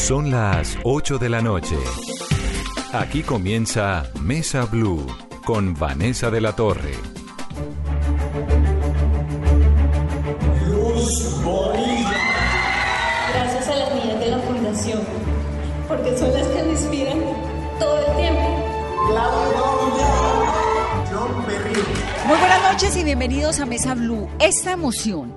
Son las 8 de la noche. Aquí comienza Mesa Blue con Vanessa de la Torre. Gracias a las niñas de la fundación, porque son las que me inspiran todo el tiempo. Muy buenas noches y bienvenidos a Mesa Blue. Esta emoción,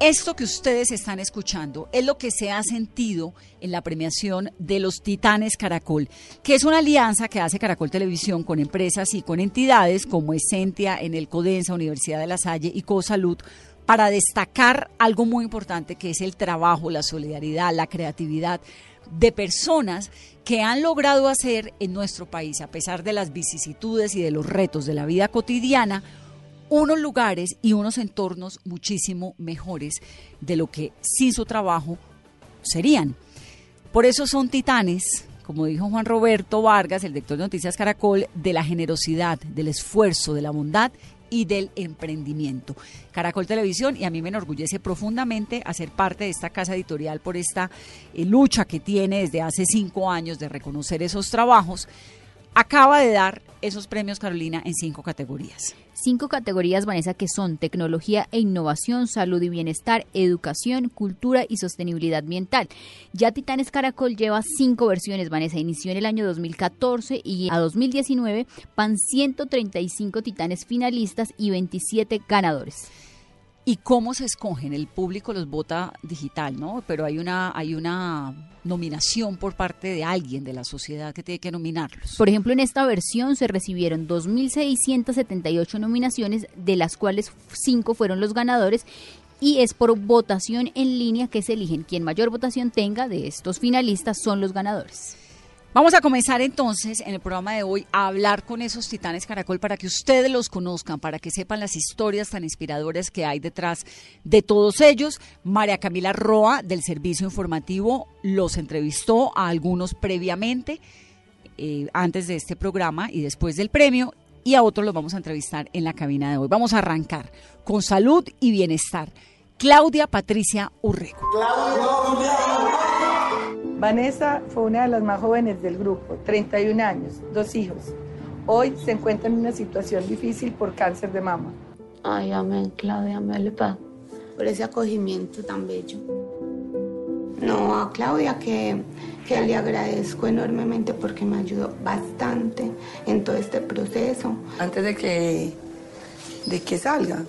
esto que ustedes están escuchando, es lo que se ha sentido en la premiación de los Titanes Caracol, que es una alianza que hace Caracol Televisión con empresas y con entidades como Essentia, en el Codensa, Universidad de La Salle y CoSalud para destacar algo muy importante que es el trabajo, la solidaridad, la creatividad de personas que han logrado hacer en nuestro país, a pesar de las vicisitudes y de los retos de la vida cotidiana, unos lugares y unos entornos muchísimo mejores de lo que sin su trabajo serían. Por eso son titanes, como dijo Juan Roberto Vargas, el director de Noticias Caracol, de la generosidad, del esfuerzo, de la bondad y del emprendimiento. Caracol Televisión, y a mí me enorgullece profundamente hacer parte de esta casa editorial por esta eh, lucha que tiene desde hace cinco años de reconocer esos trabajos, acaba de dar esos premios Carolina en cinco categorías. Cinco categorías, Vanessa, que son tecnología e innovación, salud y bienestar, educación, cultura y sostenibilidad ambiental. Ya Titanes Caracol lleva cinco versiones, Vanessa. Inició en el año 2014 y a 2019 van 135 titanes finalistas y 27 ganadores. ¿Y cómo se escogen? El público los vota digital, ¿no? Pero hay una, hay una nominación por parte de alguien de la sociedad que tiene que nominarlos. Por ejemplo, en esta versión se recibieron 2.678 nominaciones, de las cuales cinco fueron los ganadores y es por votación en línea que se eligen. Quien mayor votación tenga de estos finalistas son los ganadores. Vamos a comenzar entonces en el programa de hoy a hablar con esos titanes Caracol para que ustedes los conozcan, para que sepan las historias tan inspiradoras que hay detrás de todos ellos. María Camila Roa del Servicio Informativo los entrevistó a algunos previamente, eh, antes de este programa y después del premio, y a otros los vamos a entrevistar en la cabina de hoy. Vamos a arrancar con salud y bienestar. Claudia Patricia Urrego. Vanessa fue una de las más jóvenes del grupo, 31 años, dos hijos. Hoy se encuentra en una situación difícil por cáncer de mama. Ay, amén, Claudia, amén, paz por ese acogimiento tan bello. No, a Claudia que, que le agradezco enormemente porque me ayudó bastante en todo este proceso. Antes de que, de que salga,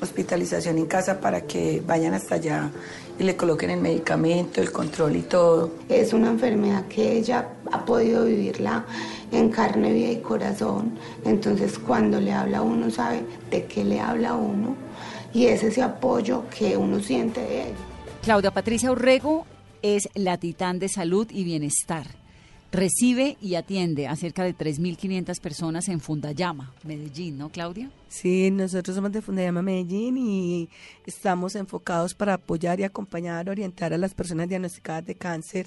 hospitalización en casa para que vayan hasta allá y le coloquen el medicamento, el control y todo. Es una enfermedad que ella ha podido vivirla en carne, vida y corazón. Entonces cuando le habla a uno sabe de qué le habla a uno y es ese apoyo que uno siente de ella. Claudia Patricia Urrego es la titán de salud y bienestar. Recibe y atiende a cerca de 3.500 personas en Fundayama, Medellín, ¿no, Claudia? Sí, nosotros somos de Fundayama Medellín y estamos enfocados para apoyar y acompañar, orientar a las personas diagnosticadas de cáncer,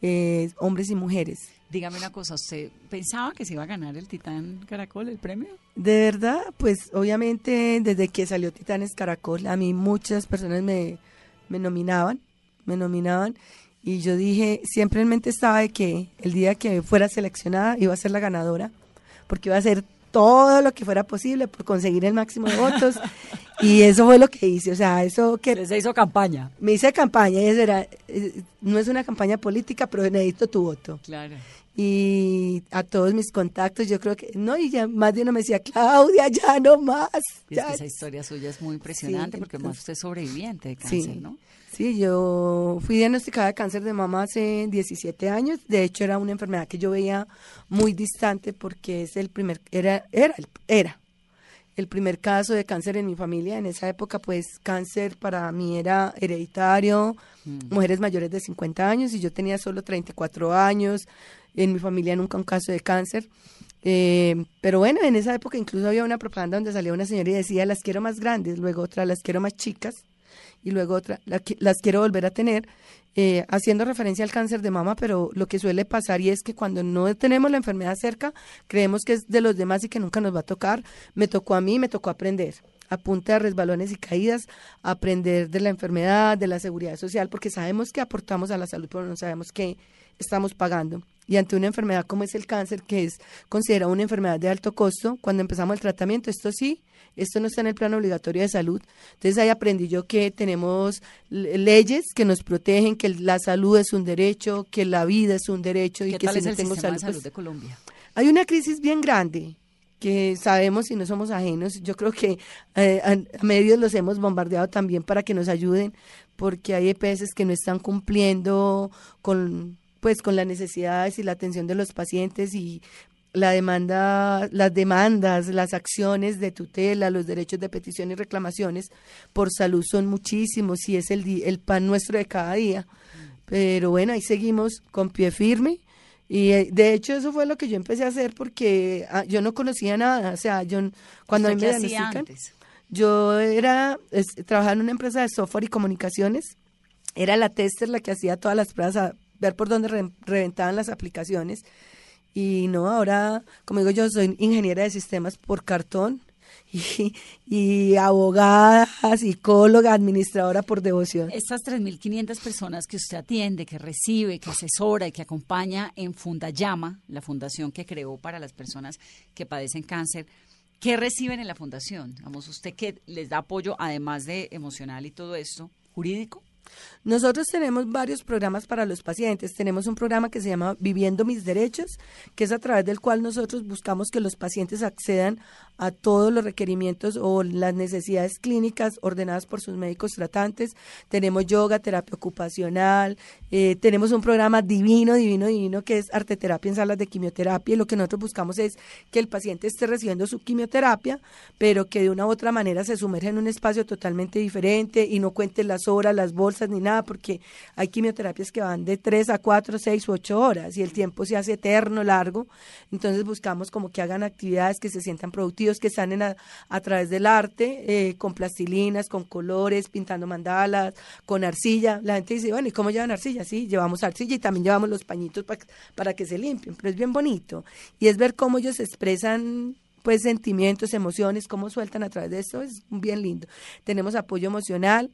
eh, hombres y mujeres. Dígame una cosa, ¿usted pensaba que se iba a ganar el Titán Caracol, el premio? De verdad, pues obviamente desde que salió Titanes Caracol, a mí muchas personas me, me nominaban, me nominaban y yo dije, siempre en mente estaba de que el día que fuera seleccionada iba a ser la ganadora, porque iba a hacer todo lo que fuera posible por conseguir el máximo de votos. y eso fue lo que hice. O sea, eso que. Se hizo campaña. Me hice campaña. Eso era, eh, no es una campaña política, pero necesito tu voto. Claro. Y a todos mis contactos, yo creo que. No, y ya más de uno me decía, Claudia, ya no más. Y ya. es que esa historia suya es muy impresionante Sí, porque entonces- más usted es sobreviviente de cáncer, Sí. ¿no? Sí, yo fui diagnosticada de cáncer de mama hace 17 años. De hecho, era una enfermedad que yo veía muy distante porque es el primer, era, era, era el primer caso de cáncer en mi familia. En esa época, pues, cáncer para mí era hereditario, mujeres mayores de 50 años y yo tenía solo 34 años. En mi familia nunca un caso de cáncer. Eh, pero bueno, en esa época incluso había una propaganda donde salía una señora y decía, las quiero más grandes, luego otra, las quiero más chicas y luego otra, la las quiero volver a tener, eh, haciendo referencia al cáncer de mama, pero lo que suele pasar y es que cuando no tenemos la enfermedad cerca, creemos que es de los demás y que nunca nos va a tocar. Me tocó a mí, me tocó aprender a punta de resbalones y caídas, aprender de la enfermedad, de la seguridad social, porque sabemos que aportamos a la salud, pero no sabemos qué estamos pagando. Y ante una enfermedad como es el cáncer, que es considerada una enfermedad de alto costo, cuando empezamos el tratamiento, esto sí, esto no está en el plan obligatorio de salud. Entonces ahí aprendí yo que tenemos leyes que nos protegen, que la salud es un derecho, que la vida es un derecho y que si no tengo salud, de salud pues de Colombia? Hay una crisis bien grande que sabemos y no somos ajenos. Yo creo que eh, a, medios los hemos bombardeado también para que nos ayuden, porque hay EPS que no están cumpliendo con pues con las necesidades y la atención de los pacientes y la demanda, las demandas, las acciones de tutela, los derechos de petición y reclamaciones por salud son muchísimos y es el, el pan nuestro de cada día. Pero bueno, ahí seguimos con pie firme. Y eh, de hecho eso fue lo que yo empecé a hacer porque ah, yo no conocía nada, o sea, yo cuando me diagnostican, yo era trabajaba en una empresa de software y comunicaciones, era la tester la que hacía todas las pruebas a ver por dónde reventaban las aplicaciones y no, ahora, como digo yo, soy ingeniera de sistemas por cartón y, abogada, psicóloga, administradora por devoción. Estas 3.500 personas que usted atiende, que recibe, que asesora y que acompaña en Fundayama, la fundación que creó para las personas que padecen cáncer, ¿qué reciben en la fundación? Vamos, usted que les da apoyo, además de emocional y todo esto, jurídico. Nosotros tenemos varios programas para los pacientes. Tenemos un programa que se llama Viviendo mis derechos, que es a través del cual nosotros buscamos que los pacientes accedan a todos los requerimientos o las necesidades clínicas ordenadas por sus médicos tratantes. Tenemos yoga, terapia ocupacional, eh, tenemos un programa divino, divino, divino, que es arte terapia en salas de quimioterapia. Y lo que nosotros buscamos es que el paciente esté recibiendo su quimioterapia, pero que de una u otra manera se sumerja en un espacio totalmente diferente y no cuente las horas, las bolsas ni nada, porque hay quimioterapias que van de 3 a 4, 6 u 8 horas y el tiempo se hace eterno, largo. Entonces buscamos como que hagan actividades que se sientan productivas que están a, a través del arte, eh, con plastilinas, con colores, pintando mandalas, con arcilla. La gente dice, bueno, ¿y cómo llevan arcilla? Sí, llevamos arcilla y también llevamos los pañitos para que se limpien, pero es bien bonito. Y es ver cómo ellos expresan pues sentimientos, emociones, cómo sueltan a través de eso, es bien lindo. Tenemos apoyo emocional,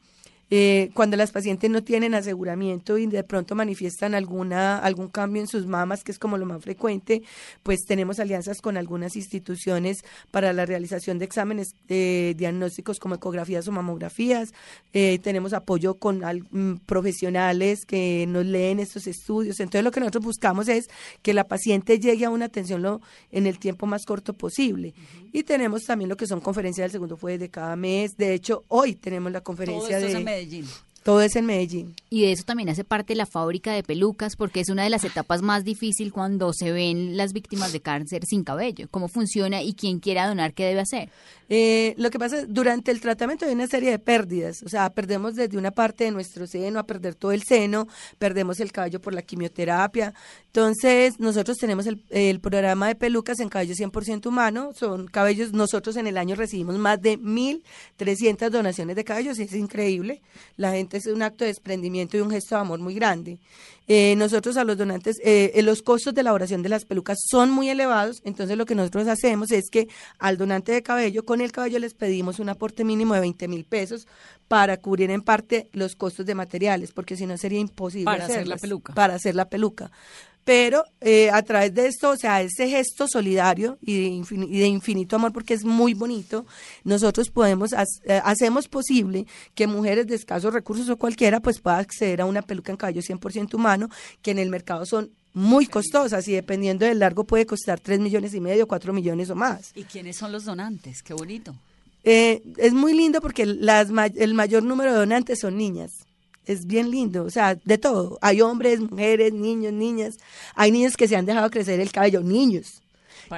eh, cuando las pacientes no tienen aseguramiento y de pronto manifiestan alguna algún cambio en sus mamas, que es como lo más frecuente, pues tenemos alianzas con algunas instituciones para la realización de exámenes eh, diagnósticos como ecografías o mamografías. Eh, tenemos apoyo con mm, profesionales que nos leen estos estudios. Entonces lo que nosotros buscamos es que la paciente llegue a una atención lo, en el tiempo más corto posible. Y tenemos también lo que son conferencias del segundo jueves de cada mes. De hecho, hoy tenemos la conferencia de... Medellín. Todo es en Medellín. Y de eso también hace parte la fábrica de pelucas, porque es una de las etapas más difíciles cuando se ven las víctimas de cáncer sin cabello. ¿Cómo funciona y quién quiera donar qué debe hacer? Eh, lo que pasa es, durante el tratamiento hay una serie de pérdidas, o sea, perdemos desde una parte de nuestro seno a perder todo el seno, perdemos el cabello por la quimioterapia. Entonces, nosotros tenemos el, el programa de pelucas en cabello 100% humano, son cabellos, nosotros en el año recibimos más de 1.300 donaciones de cabellos, es increíble. La gente es un acto de desprendimiento y un gesto de amor muy grande. Eh, nosotros a los donantes, eh, los costos de elaboración de las pelucas son muy elevados, entonces lo que nosotros hacemos es que al donante de cabello, con el cabello les pedimos un aporte mínimo de 20 mil pesos para cubrir en parte los costos de materiales, porque si no sería imposible para hacer la peluca. Para hacer la peluca pero eh, a través de esto, o sea, ese gesto solidario y de, infinito amor, porque es muy bonito, nosotros podemos, eh, hacemos posible que mujeres de escasos recursos o cualquiera, pues pueda acceder a una peluca en cabello 100% humano, que en el mercado son muy costosas y dependiendo del largo puede costar 3 millones y medio, 4 millones o más. ¿Y quiénes son los donantes? Qué bonito. Eh, es muy lindo porque las, el mayor número de donantes son niñas es bien lindo, o sea, de todo. Hay hombres, mujeres, niños, niñas. Hay niños que se han dejado crecer el cabello, niños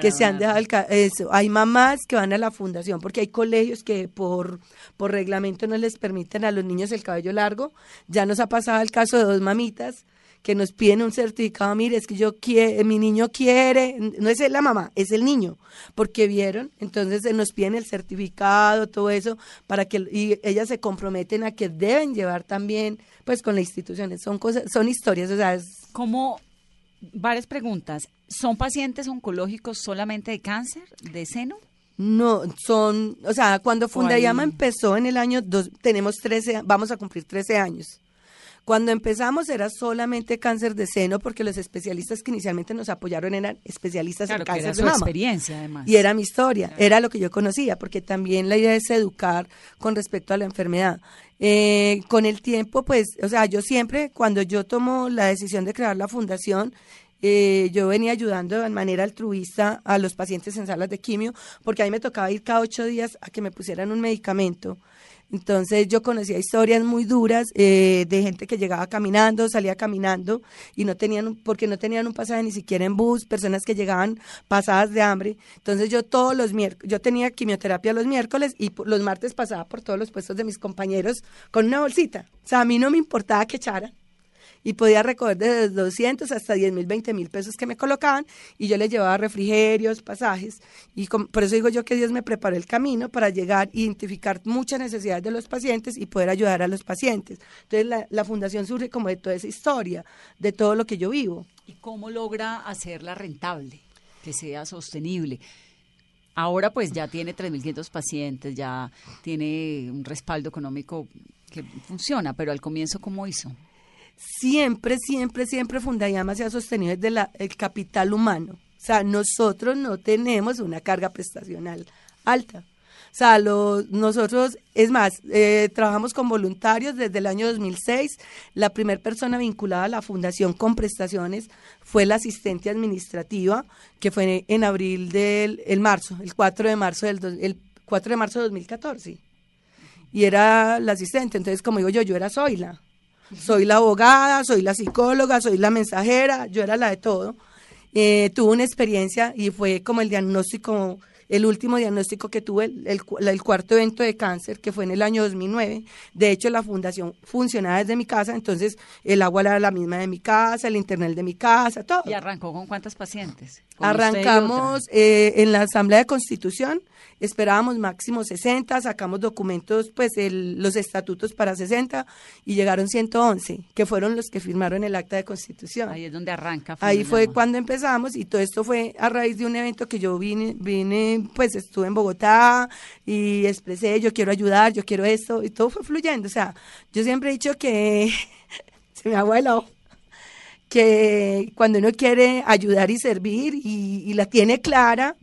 que se han dejado el eso. Hay mamás que van a la fundación porque hay colegios que por, por reglamento no les permiten a los niños el cabello largo. Ya nos ha pasado el caso de dos mamitas que nos piden un certificado, mire, es que yo quiero, mi niño quiere, no es la mamá, es el niño, porque vieron, entonces nos piden el certificado, todo eso, para que, y ellas se comprometen a que deben llevar también, pues con las instituciones, son cosas, son historias, o sea, es... Como varias preguntas, ¿son pacientes oncológicos solamente de cáncer, de seno? No, son, o sea, cuando Fundayama empezó en el año, dos, tenemos 13, vamos a cumplir 13 años. Cuando empezamos era solamente cáncer de seno porque los especialistas que inicialmente nos apoyaron eran especialistas en cáncer de mama. experiencia además. Y era mi historia, era lo que yo conocía, porque también la idea es educar con respecto a la enfermedad. Eh, con el tiempo, pues, o sea, yo siempre, cuando yo tomo la decisión de crear la fundación, eh, yo venía ayudando de manera altruista a los pacientes en salas de quimio, porque a mí me tocaba ir cada ocho días a que me pusieran un medicamento. Entonces yo conocía historias muy duras eh, de gente que llegaba caminando, salía caminando y no tenían, porque no tenían un pasaje ni siquiera en bus, personas que llegaban pasadas de hambre. Entonces yo todos los miércoles, yo tenía quimioterapia los miércoles y los martes pasaba por todos los puestos de mis compañeros con una bolsita. O sea, a mí no me importaba que echaran y podía recoger desde 200 hasta 10 mil, 20 mil pesos que me colocaban y yo les llevaba refrigerios, pasajes y por eso digo yo que Dios me preparó el camino para llegar e identificar muchas necesidades de los pacientes y poder ayudar a los pacientes. Entonces la, la fundación surge como de toda esa historia, de todo lo que yo vivo. ¿Y cómo logra hacerla rentable, que sea sostenible? Ahora pues ya tiene 3.500 pacientes, ya tiene un respaldo económico que funciona, pero al comienzo, ¿cómo hizo? Siempre, siempre, siempre Fundayama se ha sostenido desde el capital humano. O sea, nosotros no tenemos una carga prestacional alta. O sea, nosotros, es más, eh, trabajamos con voluntarios desde el año 2006. La primera persona vinculada a la fundación con prestaciones fue la asistente administrativa, que fue en abril del el marzo, el 4 de marzo del el 4 de marzo de 2014. Y era la asistente, entonces como digo yo, yo era Zoila. Soy la abogada, soy la psicóloga, soy la mensajera, yo era la de todo. Eh, tuve una experiencia y fue como el diagnóstico, el último diagnóstico que tuve, el, el, cuarto evento de cáncer, que fue en el año 2009. De hecho, la fundación funcionaba desde mi casa, entonces el agua era la misma de mi casa, el internet de mi casa, todo. ¿Y arrancó con cuántos pacientes? Arrancamos eh, en la Asamblea de Constitución, esperábamos máximo 60, sacamos documentos, pues los estatutos para 60 y llegaron 111, que fueron los que firmaron el acta de constitución. Ahí es donde arranca. Ahí fue cuando empezamos y todo esto fue a raíz de un evento que yo vine, vine, pues estuve en Bogotá y expresé, yo quiero ayudar, yo quiero esto y todo fue fluyendo. O sea, yo siempre he dicho que se me abuelo que cuando uno quiere ayudar y servir y, la tiene clara,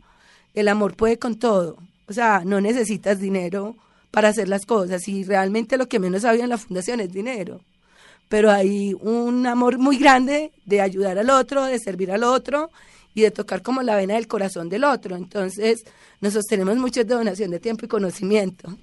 el amor puede con todo. O sea, no necesitas dinero para hacer las cosas y realmente lo que menos había en la fundación es dinero. Pero hay un amor muy grande de ayudar al otro, de servir al otro y de tocar como la vena del corazón del otro. Entonces, nos sostenemos mucho de donación de tiempo y conocimiento.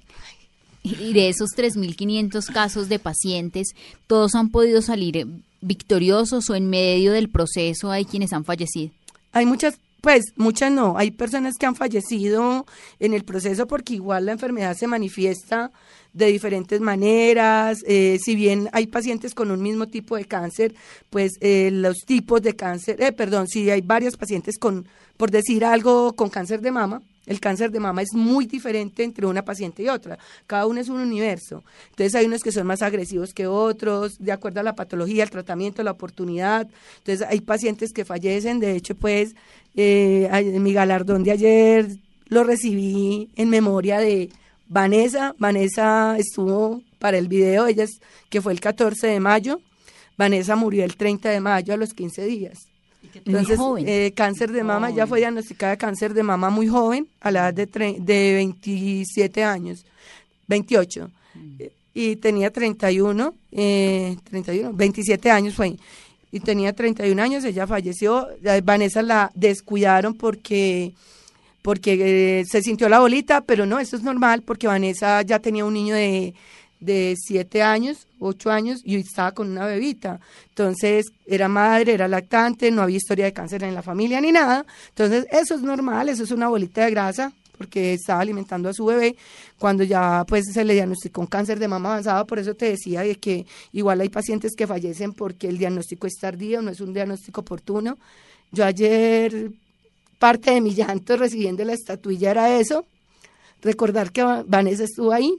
Y de esos 3.500 casos de pacientes, ¿todos han podido salir victoriosos o en medio del proceso hay quienes han fallecido? Hay muchas, pues muchas no, hay personas que han fallecido en el proceso porque igual la enfermedad se manifiesta de diferentes maneras, eh, si bien hay pacientes con un mismo tipo de cáncer, pues eh, los tipos de cáncer, eh, perdón, si hay varios pacientes con, por decir algo, con cáncer de mama, el cáncer de mama es muy diferente entre una paciente y otra. Cada uno es un universo. Entonces hay unos que son más agresivos que otros, de acuerdo a la patología, el tratamiento, la oportunidad. Entonces hay pacientes que fallecen. De hecho, pues eh, mi galardón de ayer lo recibí en memoria de Vanessa. Vanessa estuvo para el video, ella es, que fue el 14 de mayo. Vanessa murió el 30 de mayo a los 15 días. Entonces, eh, cáncer de mama, ya fue diagnosticada cáncer de mama muy joven, a la edad de, de 27 años, 28. Mm. Y tenía 31, eh, 31, 27 años fue. Y tenía 31 años, ella falleció. Vanessa la descuidaron porque porque eh, se sintió la bolita, pero no, eso es normal porque Vanessa ya tenía un niño de de siete años, ocho años, y estaba con una bebita. Entonces, era madre, era lactante, no había historia de cáncer en la familia ni nada. Entonces, eso es normal, eso es una bolita de grasa, porque estaba alimentando a su bebé cuando ya pues se le diagnosticó un cáncer de mama avanzado, por eso te decía de que igual hay pacientes que fallecen porque el diagnóstico es tardío, no es un diagnóstico oportuno. Yo ayer parte de mi llanto recibiendo la estatuilla era eso, recordar que Vanessa estuvo ahí,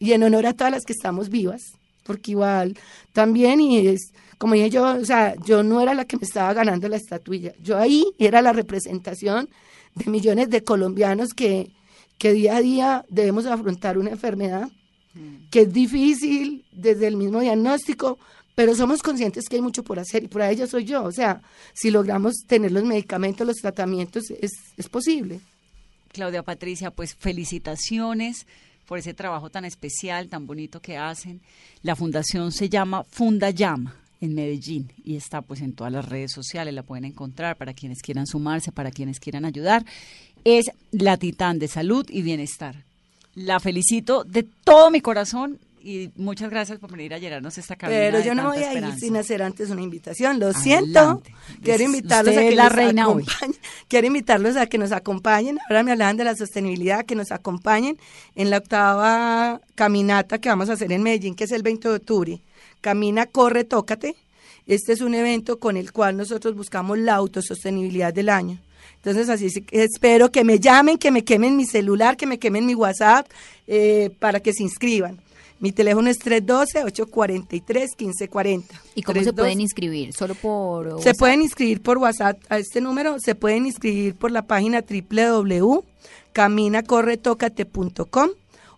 y en honor a todas las que estamos vivas, porque igual también, y es, como dije yo, o sea, yo no era la que me estaba ganando la estatuilla, yo ahí era la representación de millones de colombianos que que día a día debemos afrontar una enfermedad que es difícil desde el mismo diagnóstico, pero somos conscientes que hay mucho por hacer y por ello soy yo. O sea, si logramos tener los medicamentos, los tratamientos, es, es posible. Claudia Patricia, pues felicitaciones por ese trabajo tan especial, tan bonito que hacen. La fundación se llama Funda Llama en Medellín y está pues en todas las redes sociales, la pueden encontrar para quienes quieran sumarse, para quienes quieran ayudar. Es la Titán de Salud y Bienestar. La felicito de todo mi corazón y muchas gracias por venir a llenarnos esta cabina. Pero yo no voy a ir sin hacer antes una invitación. Lo siento. Quiero invitarlos a que la reina Quiero invitarlos a que nos acompañen. Ahora me hablan de la sostenibilidad, que nos acompañen en la octava caminata que vamos a hacer en Medellín, que es el 20 de octubre. Camina, corre, tócate. Este es un evento con el cual nosotros buscamos la autosostenibilidad del año. Entonces, así espero que me llamen, que me quemen mi celular, que me quemen mi WhatsApp, eh, para que se inscriban. Mi teléfono es 312-843-1540. ¿Y cómo se pueden inscribir? ¿Solo por WhatsApp? Se pueden inscribir por WhatsApp a este número, se pueden inscribir por la página www.caminacorretocate.com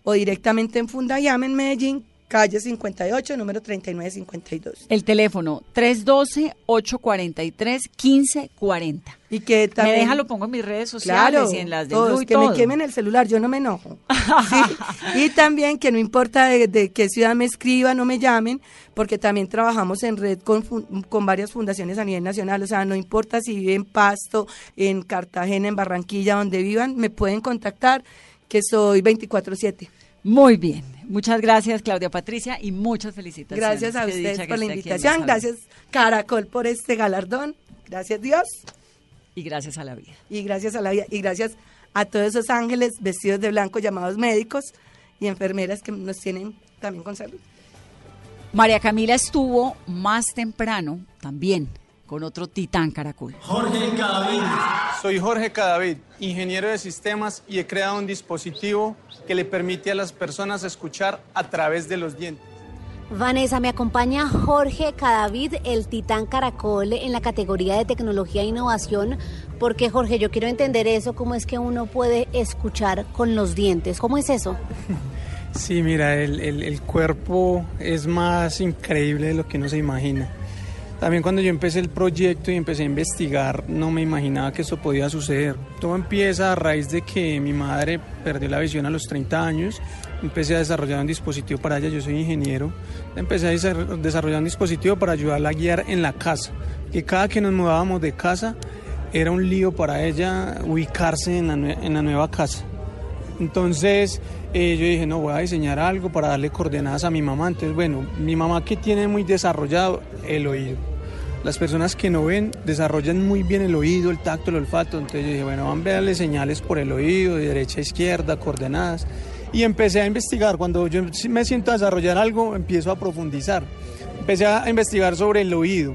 o directamente en Fundayama en Medellín, calle 58, número 3952. El teléfono 312-843-1540. Y que también... Me deja, lo pongo en mis redes sociales y en las de todos, que me quemen el celular, yo no me enojo. Y también que no importa de, qué ciudad me escriban o me llamen, porque también trabajamos en red con, con varias fundaciones a nivel nacional, o sea, no importa si viven en Pasto, en Cartagena, en Barranquilla, donde vivan, me pueden contactar, que soy 24-7. Muy bien. Muchas gracias, Claudia Patricia, y muchas felicitaciones. Gracias a ustedes por la invitación. Gracias, Caracol, por este galardón. Gracias, Dios. Y gracias a la vida. Y gracias a la vida. Y gracias a todos esos ángeles vestidos de blanco llamados médicos y enfermeras que nos tienen también con salud. María Camila estuvo más temprano también con otro titán caracol. Jorge Cadavid. Soy Jorge Cadavid, ingeniero de sistemas y he creado un dispositivo que le permite a las personas escuchar a través de los dientes. Vanessa, me acompaña Jorge Cadavid, el titán caracol en la categoría de tecnología e innovación, porque Jorge, yo quiero entender eso, cómo es que uno puede escuchar con los dientes, ¿cómo es eso? Sí, mira, el, el cuerpo es más increíble de lo que uno se imagina. También cuando yo empecé el proyecto y empecé a investigar, no me imaginaba que eso podía suceder. Todo empieza a raíz de que mi madre perdió la visión a los 30 años. Empecé a desarrollar un dispositivo para ella, yo soy ingeniero. Empecé a desarrollar un dispositivo para ayudarla a guiar en la casa. Que cada que nos mudábamos de casa era un lío para ella ubicarse en la, en la nueva casa. Entonces eh, yo dije, no, voy a diseñar algo para darle coordenadas a mi mamá. Entonces, bueno, mi mamá que tiene muy desarrollado el oído las personas que no ven desarrollan muy bien el oído, el tacto, el olfato. Entonces yo dije, bueno, van a darle señales por el oído, de derecha a izquierda, coordenadas. Y empecé a investigar. Cuando yo me siento a desarrollar algo, empiezo a profundizar. Empecé a investigar sobre el oído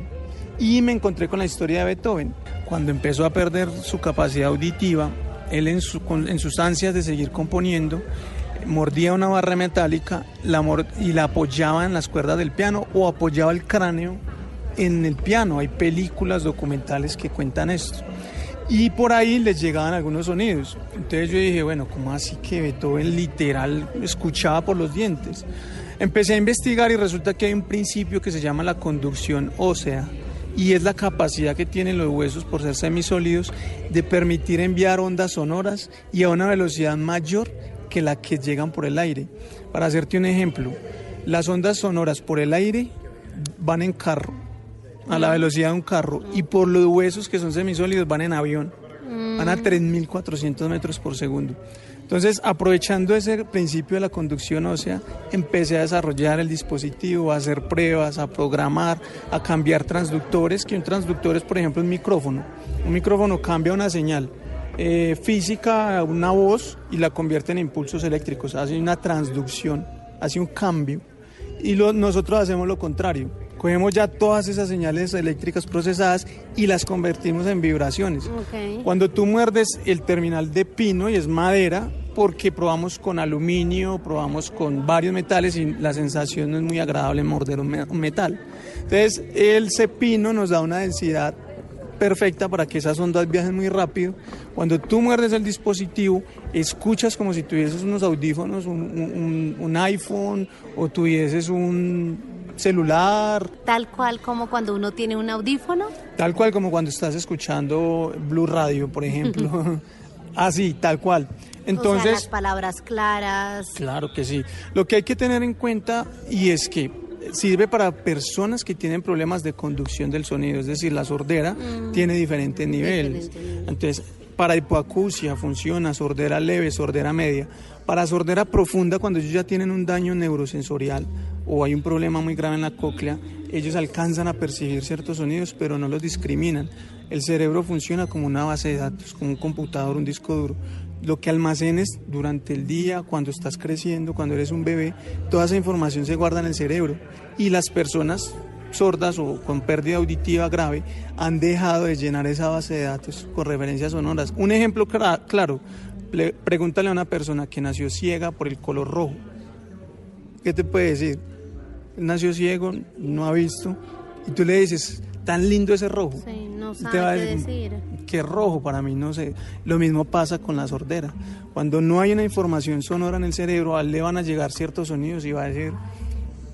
y me encontré con la historia de Beethoven. Cuando empezó a perder su capacidad auditiva, él en, sus ansias de seguir componiendo, mordía una barra metálica y la apoyaba en las cuerdas del piano o apoyaba el cráneo en el piano. Hay películas documentales que cuentan esto. Y por ahí les llegaban algunos sonidos. Entonces yo dije, bueno, ¿cómo así que Beethoven literal escuchaba por los dientes? Empecé a investigar y resulta que hay un principio que se llama la conducción ósea y es la capacidad que tienen los huesos por ser semisólidos de permitir enviar ondas sonoras y a una velocidad mayor que la que llegan por el aire. Para hacerte un ejemplo, las ondas sonoras por el aire van en carro, a la velocidad de un carro y por los huesos que son semisólidos van en avión, van a 3.400 mm. metros por segundo. Entonces, aprovechando ese principio de la conducción ósea, empecé a desarrollar el dispositivo, a hacer pruebas, a programar, a cambiar transductores, que un transductor es, por ejemplo, un micrófono. Un micrófono cambia una señal eh, física, una voz, y la convierte en impulsos eléctricos, hace una transducción, hace un cambio. Y nosotros hacemos lo contrario Cogemos ya todas esas señales eléctricas procesadas y las convertimos en vibraciones. Cuando tú muerdes el terminal de pino y es madera, porque probamos con aluminio, probamos con varios metales y la sensación no es muy agradable morder un metal. Entonces, el cepino nos da una densidad perfecta para que esas ondas viajen muy rápido. Cuando tú muerdes el dispositivo, escuchas como si tuvieses unos audífonos, un, iPhone o tuvieses un celular. Tal cual como cuando uno tiene un audífono. Tal cual como cuando estás escuchando Blue Radio, por ejemplo. Así, tal cual. Entonces, las palabras claras. Claro que sí. Lo que hay que tener en cuenta y es que sirve para personas que tienen problemas de conducción del sonido, es decir, la sordera mm. tiene diferentes niveles. Entonces, para hipoacusia funciona sordera leve, sordera media. Para sordera profunda, cuando ellos ya tienen un daño neurosensorial o hay un problema muy grave en la cóclea, ellos alcanzan a percibir ciertos sonidos, pero no los discriminan. El cerebro funciona como una base de datos, como un computador, un disco duro lo que almacenes durante el día, cuando estás creciendo, cuando eres un bebé, toda esa información se guarda en el cerebro. Y las personas sordas o con pérdida auditiva grave han dejado de llenar esa base de datos con referencias sonoras. Un ejemplo claro, pregúntale a una persona que nació ciega por el color rojo. ¿Qué te puede decir? Nació ciego, no ha visto, y tú le dices, tan lindo ese rojo. Sí, no sabe qué decir. Qué rojo para mí, no sé. Lo mismo pasa con la sordera. Cuando no hay una información sonora en el cerebro, a él le van a llegar ciertos sonidos y va a decir,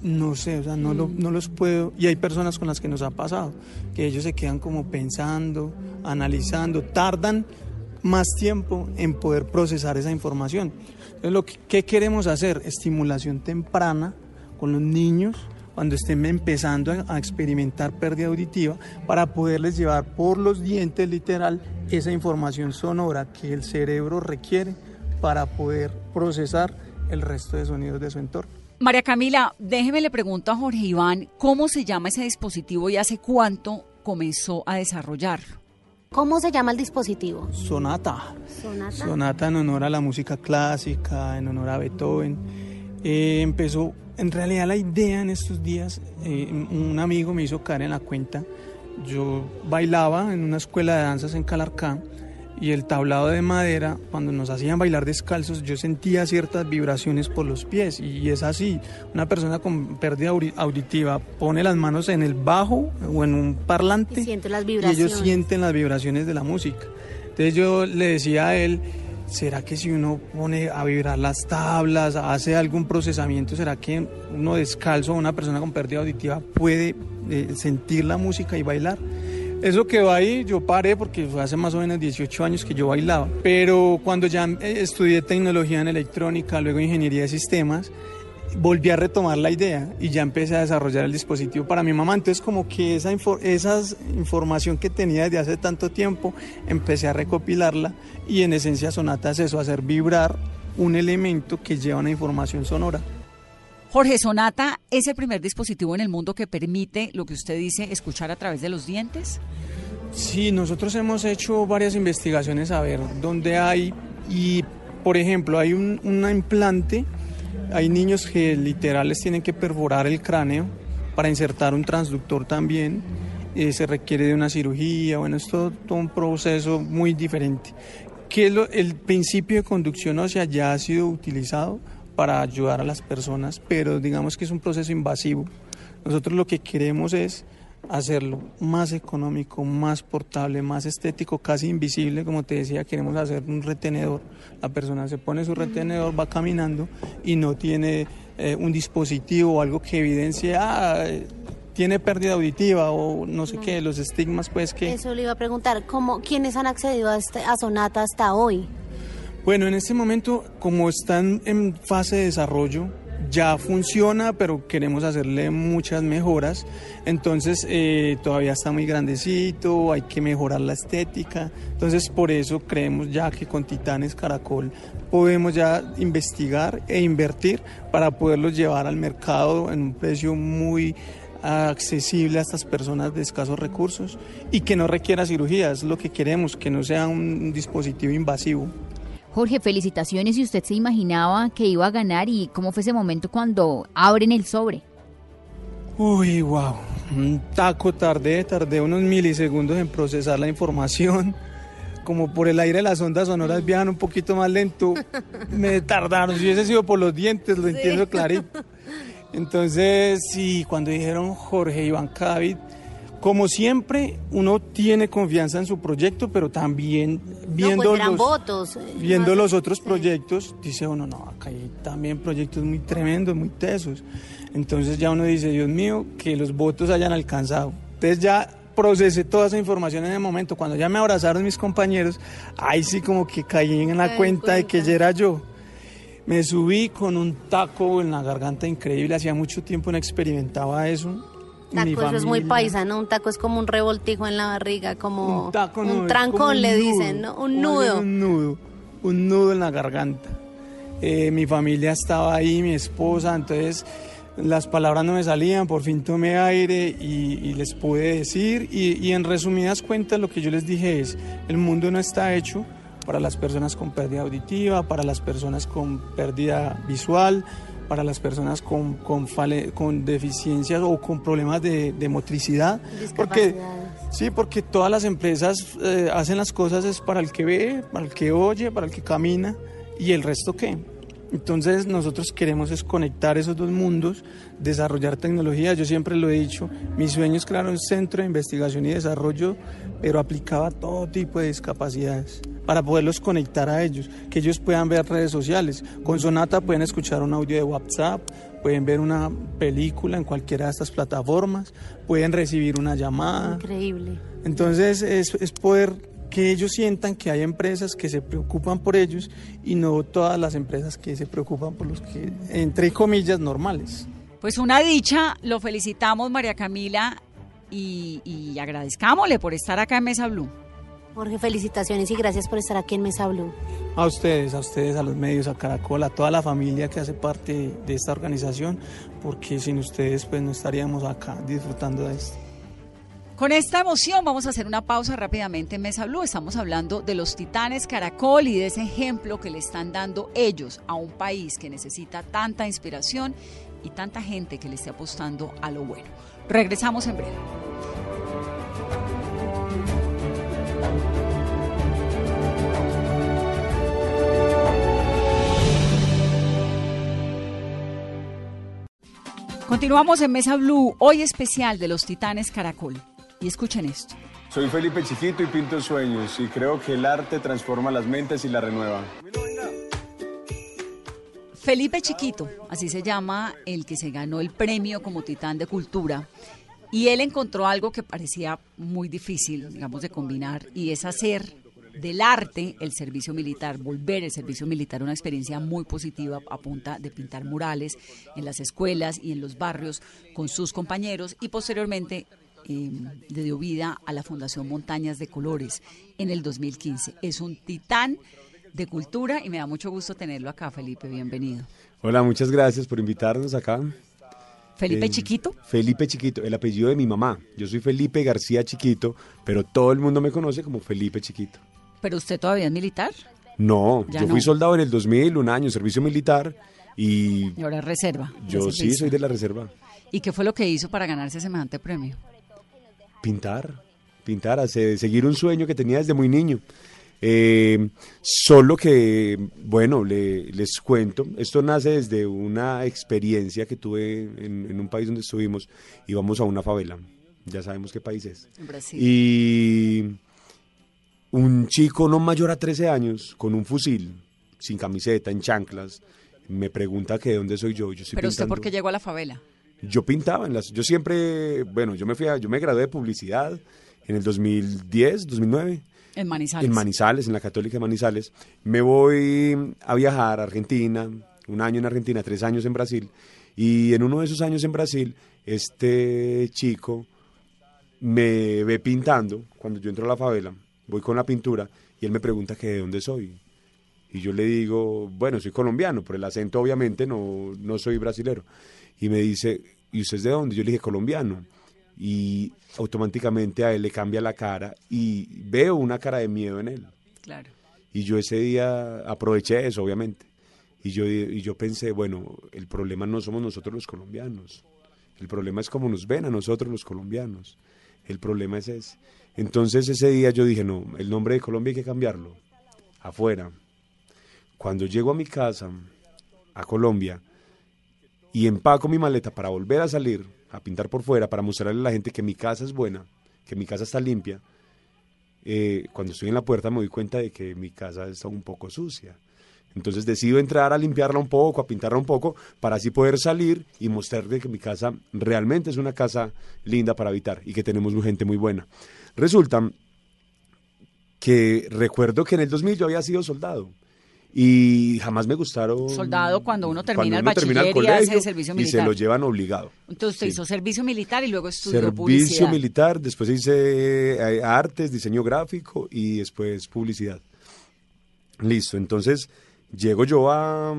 no sé, o sea, no, lo, no los puedo. Y hay personas con las que nos ha pasado, que ellos se quedan como pensando, analizando, tardan más tiempo en poder procesar esa información. Entonces, lo que ¿qué queremos hacer? Estimulación temprana con los niños cuando estén empezando a experimentar pérdida auditiva para poderles llevar por los dientes literal esa información sonora que el cerebro requiere para poder procesar el resto de sonidos de su entorno. María Camila, déjeme le pregunto a Jorge Iván, ¿cómo se llama ese dispositivo y hace cuánto comenzó a desarrollarlo? ¿Cómo se llama el dispositivo? Sonata. Sonata. Sonata en honor a la música clásica, en honor a Beethoven. Eh, empezó en realidad la idea en estos días, eh, un amigo me hizo caer en la cuenta, yo bailaba en una escuela de danzas en Calarcá y el tablado de madera, cuando nos hacían bailar descalzos, yo sentía ciertas vibraciones por los pies y es así, una persona con pérdida auditiva pone las manos en el bajo o en un parlante y, las vibraciones. y ellos sienten las vibraciones de la música. Entonces yo le decía a él, ¿será que si uno pone a vibrar las tablas, hace algún procesamiento, será que uno descalzo, una persona con pérdida auditiva puede eh, sentir la música y bailar? Eso que va ahí, yo paré porque fue hace más o menos 18 años que yo bailaba, pero cuando ya eh, estudié tecnología en electrónica, luego ingeniería de sistemas, volví a retomar la idea y ya empecé a desarrollar el dispositivo para mi mamá. Entonces como que esa, esa información que tenía desde hace tanto tiempo, empecé a recopilarla y en esencia Sonata es eso, hacer vibrar un elemento que lleva una información sonora. Jorge, Sonata es el primer dispositivo en el mundo que permite, lo que usted dice, escuchar a través de los dientes. Sí, nosotros hemos hecho varias investigaciones a ver dónde hay y, por ejemplo, hay un implante hay niños que literal tienen que perforar el cráneo para insertar un transductor también. Eh, se requiere de una cirugía, bueno, es todo, un proceso muy diferente. El principio de conducción ósea ya ha sido utilizado para ayudar a las personas, pero digamos que es un proceso invasivo. Nosotros lo que queremos es hacerlo más económico, más portable, más estético, casi invisible, como te decía, queremos hacer un retenedor. La persona se pone su retenedor, va caminando y no tiene eh, un dispositivo o algo que evidencie, ah, tiene pérdida auditiva o no sé qué, los estigmas pues que... Eso le iba a preguntar, ¿cómo, ¿quiénes han accedido a, este, a Sonata hasta hoy? Bueno, en este momento, como están en fase de desarrollo, ya funciona, pero queremos hacerle muchas mejoras. Entonces eh, todavía está muy grandecito, hay que mejorar la estética. Entonces por eso creemos ya que con Titanes Caracol podemos ya investigar e invertir para poderlos llevar al mercado en un precio muy accesible a estas personas de escasos recursos y que no requiera cirugía, es lo que queremos, que no sea un dispositivo invasivo. Jorge, felicitaciones. ¿Y usted se imaginaba que iba a ganar y cómo fue ese momento cuando abren el sobre? Uy, wow. Un taco tardé, tardé unos milisegundos en procesar la información. Como por el aire las ondas sonoras viajan un poquito más lento, me tardaron. Si hubiese sido por los dientes, lo entiendo clarito. Entonces, sí, cuando dijeron Jorge Iván Cavit, como siempre, uno tiene confianza en su proyecto, pero también viendo, pues los, votos, eh, viendo los otros proyectos, dice uno, no, acá hay también proyectos muy tremendos, muy tesos. Entonces ya uno dice, Dios mío, que los votos hayan alcanzado. Entonces ya procesé toda esa información en el momento. Cuando ya me abrazaron mis compañeros, ahí sí como que caí en la cuenta de que ya era yo. Me subí con un taco en la garganta increíble, hacía mucho tiempo no experimentaba eso. Taco, Mi eso es muy familia- paisa, ¿no? Un taco es como un revoltijo en la barriga, como un taco un no, trancón, un le nudo, dicen, ¿no? Un nudo. Un nudo, un nudo en la garganta. Eh, mi familia estaba ahí, mi esposa, entonces las palabras no me salían, por fin tomé aire y, y les pude decir. Y, y en resumidas cuentas lo que yo les dije es, el mundo no está hecho para las personas con pérdida auditiva, para las personas con pérdida visual, para las personas con, con, fale- con deficiencias o con problemas de, de motricidad. Porque, sí, porque todas las empresas eh, hacen las cosas es para el que ve, para el que oye, para el que camina y el resto qué. Entonces nosotros queremos es conectar esos dos mundos, desarrollar tecnología. Yo siempre lo he dicho, mi sueño es crear un centro de investigación y desarrollo, pero aplicaba a todo tipo de discapacidades para poderlos conectar a ellos, que ellos puedan ver redes sociales. Con Sonata pueden escuchar un audio de WhatsApp, pueden ver una película en cualquiera de estas plataformas, pueden recibir una llamada. Increíble. Entonces es, es poder que ellos sientan que hay empresas que se preocupan por ellos y no todas las empresas que se preocupan por los que, entre comillas, normales. Pues una dicha, lo felicitamos María Camila y, y agradezcámosle por estar acá en Mesa Blue. Jorge, felicitaciones y gracias por estar aquí en Mesa Blue. A ustedes, a ustedes, a los medios, a Caracol, a toda la familia que hace parte de esta organización, porque sin ustedes pues no estaríamos acá disfrutando de esto. Con esta emoción vamos a hacer una pausa rápidamente en Mesa Blue. Estamos hablando de los titanes Caracol y de ese ejemplo que le están dando ellos a un país que necesita tanta inspiración y tanta gente que le esté apostando a lo bueno. Regresamos en breve. Continuamos en Mesa Blue, hoy especial de los Titanes Caracol. Y escuchen esto. Soy Felipe Chiquito y pinto sueños y creo que el arte transforma las mentes y la renueva. Felipe Chiquito, así se llama el que se ganó el premio como Titán de Cultura. Y él encontró algo que parecía muy difícil, digamos, de combinar, y es hacer del arte el servicio militar, volver el servicio militar una experiencia muy positiva a punta de pintar murales en las escuelas y en los barrios con sus compañeros y posteriormente eh, le dio vida a la Fundación Montañas de Colores en el 2015. Es un titán de cultura y me da mucho gusto tenerlo acá, Felipe, bienvenido. Hola, muchas gracias por invitarnos acá. Felipe Eh, Chiquito. Felipe Chiquito, el apellido de mi mamá. Yo soy Felipe García Chiquito, pero todo el mundo me conoce como Felipe Chiquito. ¿Pero usted todavía es militar? No, Ya yo fui soldado en el 2000, un año, servicio militar, y Y ahora es reserva. yo sí soy de la reserva. ¿Y qué fue lo que hizo para ganarse semejante premio? Pintar, pintar, hacer- seguir un sueño que tenía desde muy niño. Eh, solo que, bueno, le- les cuento, esto nace desde una experiencia que tuve en, en un país donde estuvimos, íbamos a una favela, ya sabemos qué país es. Brasil. Y un chico no mayor a 13 años, con un fusil, sin camiseta, en chanclas, me pregunta que de dónde soy yo. yo estoy ¿Pero usted por qué llegó a la favela? Yo pintaba en las yo siempre bueno yo me fui a- yo me gradué de publicidad en el 2010 2009 En Manizales. en Manizales en la Católica de Manizales. Me voy a viajar a Argentina un año en Argentina tres años en Brasil. Y en uno de esos años en Brasil este chico me ve pintando. Cuando yo entro a la favela voy con la pintura y él me pregunta que de dónde soy. Y yo le digo, bueno, soy colombiano, por el acento obviamente no, no soy brasilero. Y me dice, ¿y usted es de dónde? Yo le dije, colombiano. Y automáticamente a él le cambia la cara y veo una cara de miedo en él. Claro. Y yo ese día aproveché eso, obviamente. Y yo, y yo pensé, bueno, el problema no somos nosotros los colombianos. El problema es cómo nos ven a nosotros los colombianos. El problema es ese. Entonces ese día yo dije, no, el nombre de Colombia hay que cambiarlo. Afuera. Cuando llego a mi casa, a Colombia, y empaco mi maleta para volver a salir a pintar por fuera, para mostrarle a la gente que mi casa es buena, que mi casa está limpia, eh, cuando estoy en la puerta me doy cuenta de que mi casa está un poco sucia. Entonces decido entrar a limpiarla un poco, a pintarla un poco, para así poder salir y mostrarle que mi casa realmente es una casa linda para habitar y que tenemos gente muy buena. Resulta que recuerdo que en el 2000 yo había sido soldado y jamás me gustaron. Soldado cuando uno termina el bachiller y hace servicio militar. Y se lo llevan obligado. Entonces usted hizo servicio militar y luego estudió servicio Servicio militar, después hice eh, artes, diseño gráfico y después publicidad. Listo, entonces llego yo a,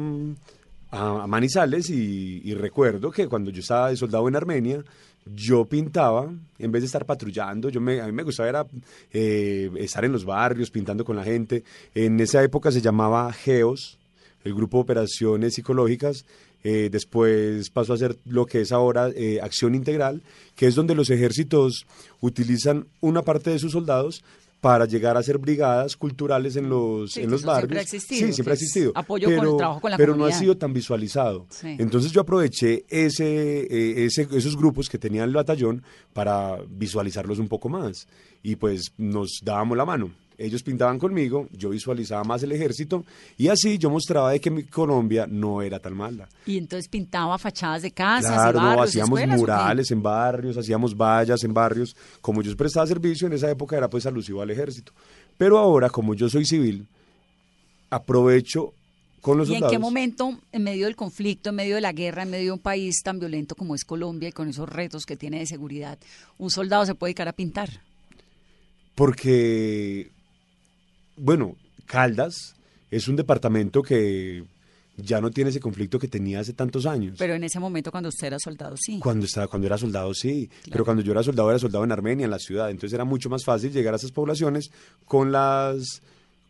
a, Manizales y, recuerdo que cuando yo estaba de soldado en Armenia, yo pintaba, en vez de estar patrullando, yo me, a mí me gustaba era, eh, estar en los barrios, pintando con la gente. En esa época se llamaba GEOS, el Grupo de Operaciones Psicológicas. Eh, después pasó a ser lo que es ahora eh, Acción Integral, que es donde los ejércitos utilizan una parte de sus soldados para llegar a ser brigadas culturales en los, en los barrios. Siempre ha existido. Sí, siempre ha existido. Apoyo pero, con el trabajo con la Pero no ha sido tan visualizado. Entonces yo aproveché ese, eh, ese, esos grupos que tenían el batallón para visualizarlos un poco más. Y pues nos dábamos la mano ellos pintaban conmigo, yo visualizaba más el ejército y así yo mostraba de que mi Colombia no era tan mala. Y entonces pintaba fachadas de casas claro, y barrios, no, hacíamos murales en barrios, hacíamos vallas en barrios. Como yo prestaba servicio en esa época era pues alusivo al ejército. Pero ahora, como yo soy civil, aprovecho con los ¿Y soldados. en qué momento, en medio del conflicto, en medio de la guerra, en medio de un país tan violento como es Colombia y con esos retos que tiene de seguridad, un soldado se puede dedicar a pintar? Porque bueno, Caldas es un departamento que ya no tiene ese conflicto que tenía hace tantos años. Pero en ese momento cuando usted era soldado, sí. Cuando, estaba, cuando era soldado, sí. Pero cuando yo era soldado, era soldado en Armenia, en la ciudad. Entonces era mucho más fácil llegar a esas poblaciones con las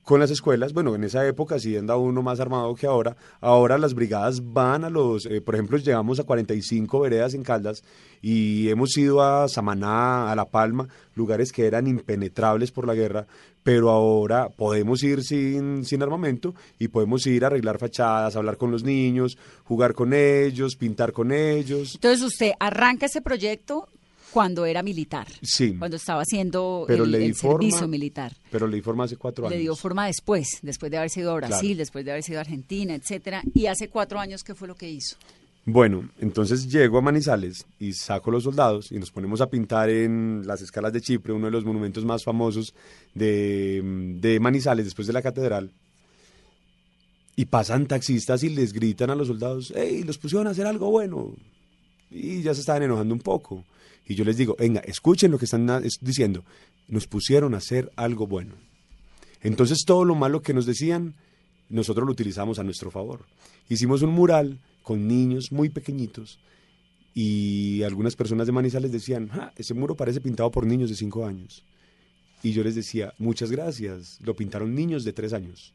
con las escuelas, bueno, en esa época sí andaba uno más armado que ahora, ahora las brigadas van a los, eh, por ejemplo, llegamos a 45 veredas en Caldas y hemos ido a Samaná, a La Palma, lugares que eran impenetrables por la guerra, pero ahora podemos ir sin, sin armamento y podemos ir a arreglar fachadas, hablar con los niños, jugar con ellos, pintar con ellos. Entonces usted arranca ese proyecto cuando era militar. Sí. Cuando estaba haciendo el, servicio militar. Pero le di forma hace cuatro años. Le dio forma después, después de haber sido a Brasil, después de haber sido a Argentina, etcétera. Y hace cuatro años, ¿qué fue lo que hizo? Bueno, entonces llego a Manizales y saco los soldados y nos ponemos a pintar en las escalas de Chipre, uno de los monumentos más famosos de, de Manizales, después de la catedral. Y pasan taxistas y les gritan a los soldados, ¡Ey, los pusieron a hacer algo bueno! Y ya se estaban enojando un poco. Y yo les digo, venga, escuchen lo que están diciendo. Nos pusieron a hacer algo bueno. Entonces todo lo malo que nos decían, nosotros lo utilizamos a nuestro favor. Hicimos un mural con niños muy pequeñitos y algunas personas de Manizales decían, ah, ese muro parece pintado por niños de cinco años. Y yo les decía, muchas gracias, lo pintaron niños de tres años.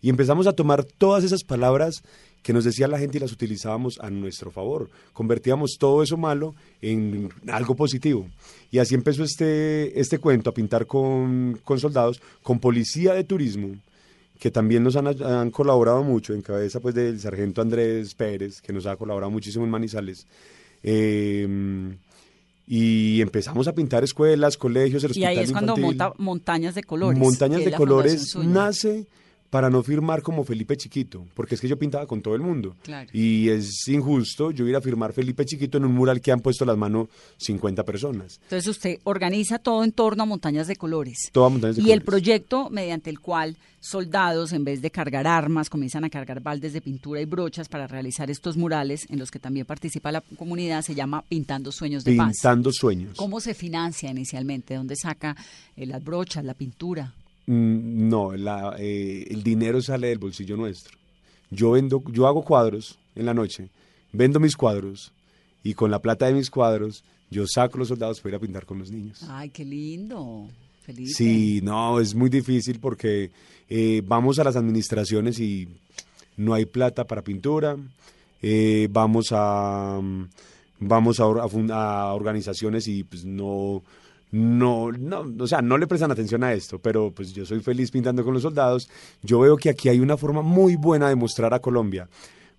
Y empezamos a tomar todas esas palabras que nos decía la gente y las utilizábamos a nuestro favor. Convertíamos todo eso malo en algo positivo. Y así empezó este, este cuento a pintar con, con soldados, con policía de turismo, que también nos han, colaborado mucho, en cabeza pues del sargento Andrés Pérez, que nos ha colaborado muchísimo en Manizales. Em, y empezamos a pintar escuelas, colegios, el Y ahí es cuando monta montañas de colores. Montañas de colores nace para no firmar como Felipe Chiquito, porque es que yo pintaba con todo el mundo. Y es injusto yo ir a firmar Felipe Chiquito en un mural que han puesto las manos 50 personas. Entonces usted organiza todo en torno a montañas de colores. Todo montañas de y el proyecto mediante el cual soldados, en vez de cargar armas, comienzan a cargar baldes de pintura y brochas para realizar estos murales en los que también participa la comunidad, se llama Pintando Sueños de Paz. Pintando Sueños. ¿Cómo se financia inicialmente? ¿Dónde saca eh, las brochas, la pintura? Mm, no, eh, el dinero sale del bolsillo nuestro. Yo vendo, yo hago cuadros en la noche, vendo mis cuadros y con la plata de mis cuadros yo saco los soldados para ir a pintar con los niños. Ay, qué lindo. Feliz. Sí, no, es muy difícil porque eh, vamos a las administraciones y no hay plata para pintura. Eh, vamos a vamos a, a organizaciones y pues no no, no, o sea, no le prestan atención a esto, pero pues yo soy feliz pintando con los soldados. Yo veo que aquí hay una forma muy buena de mostrar a Colombia,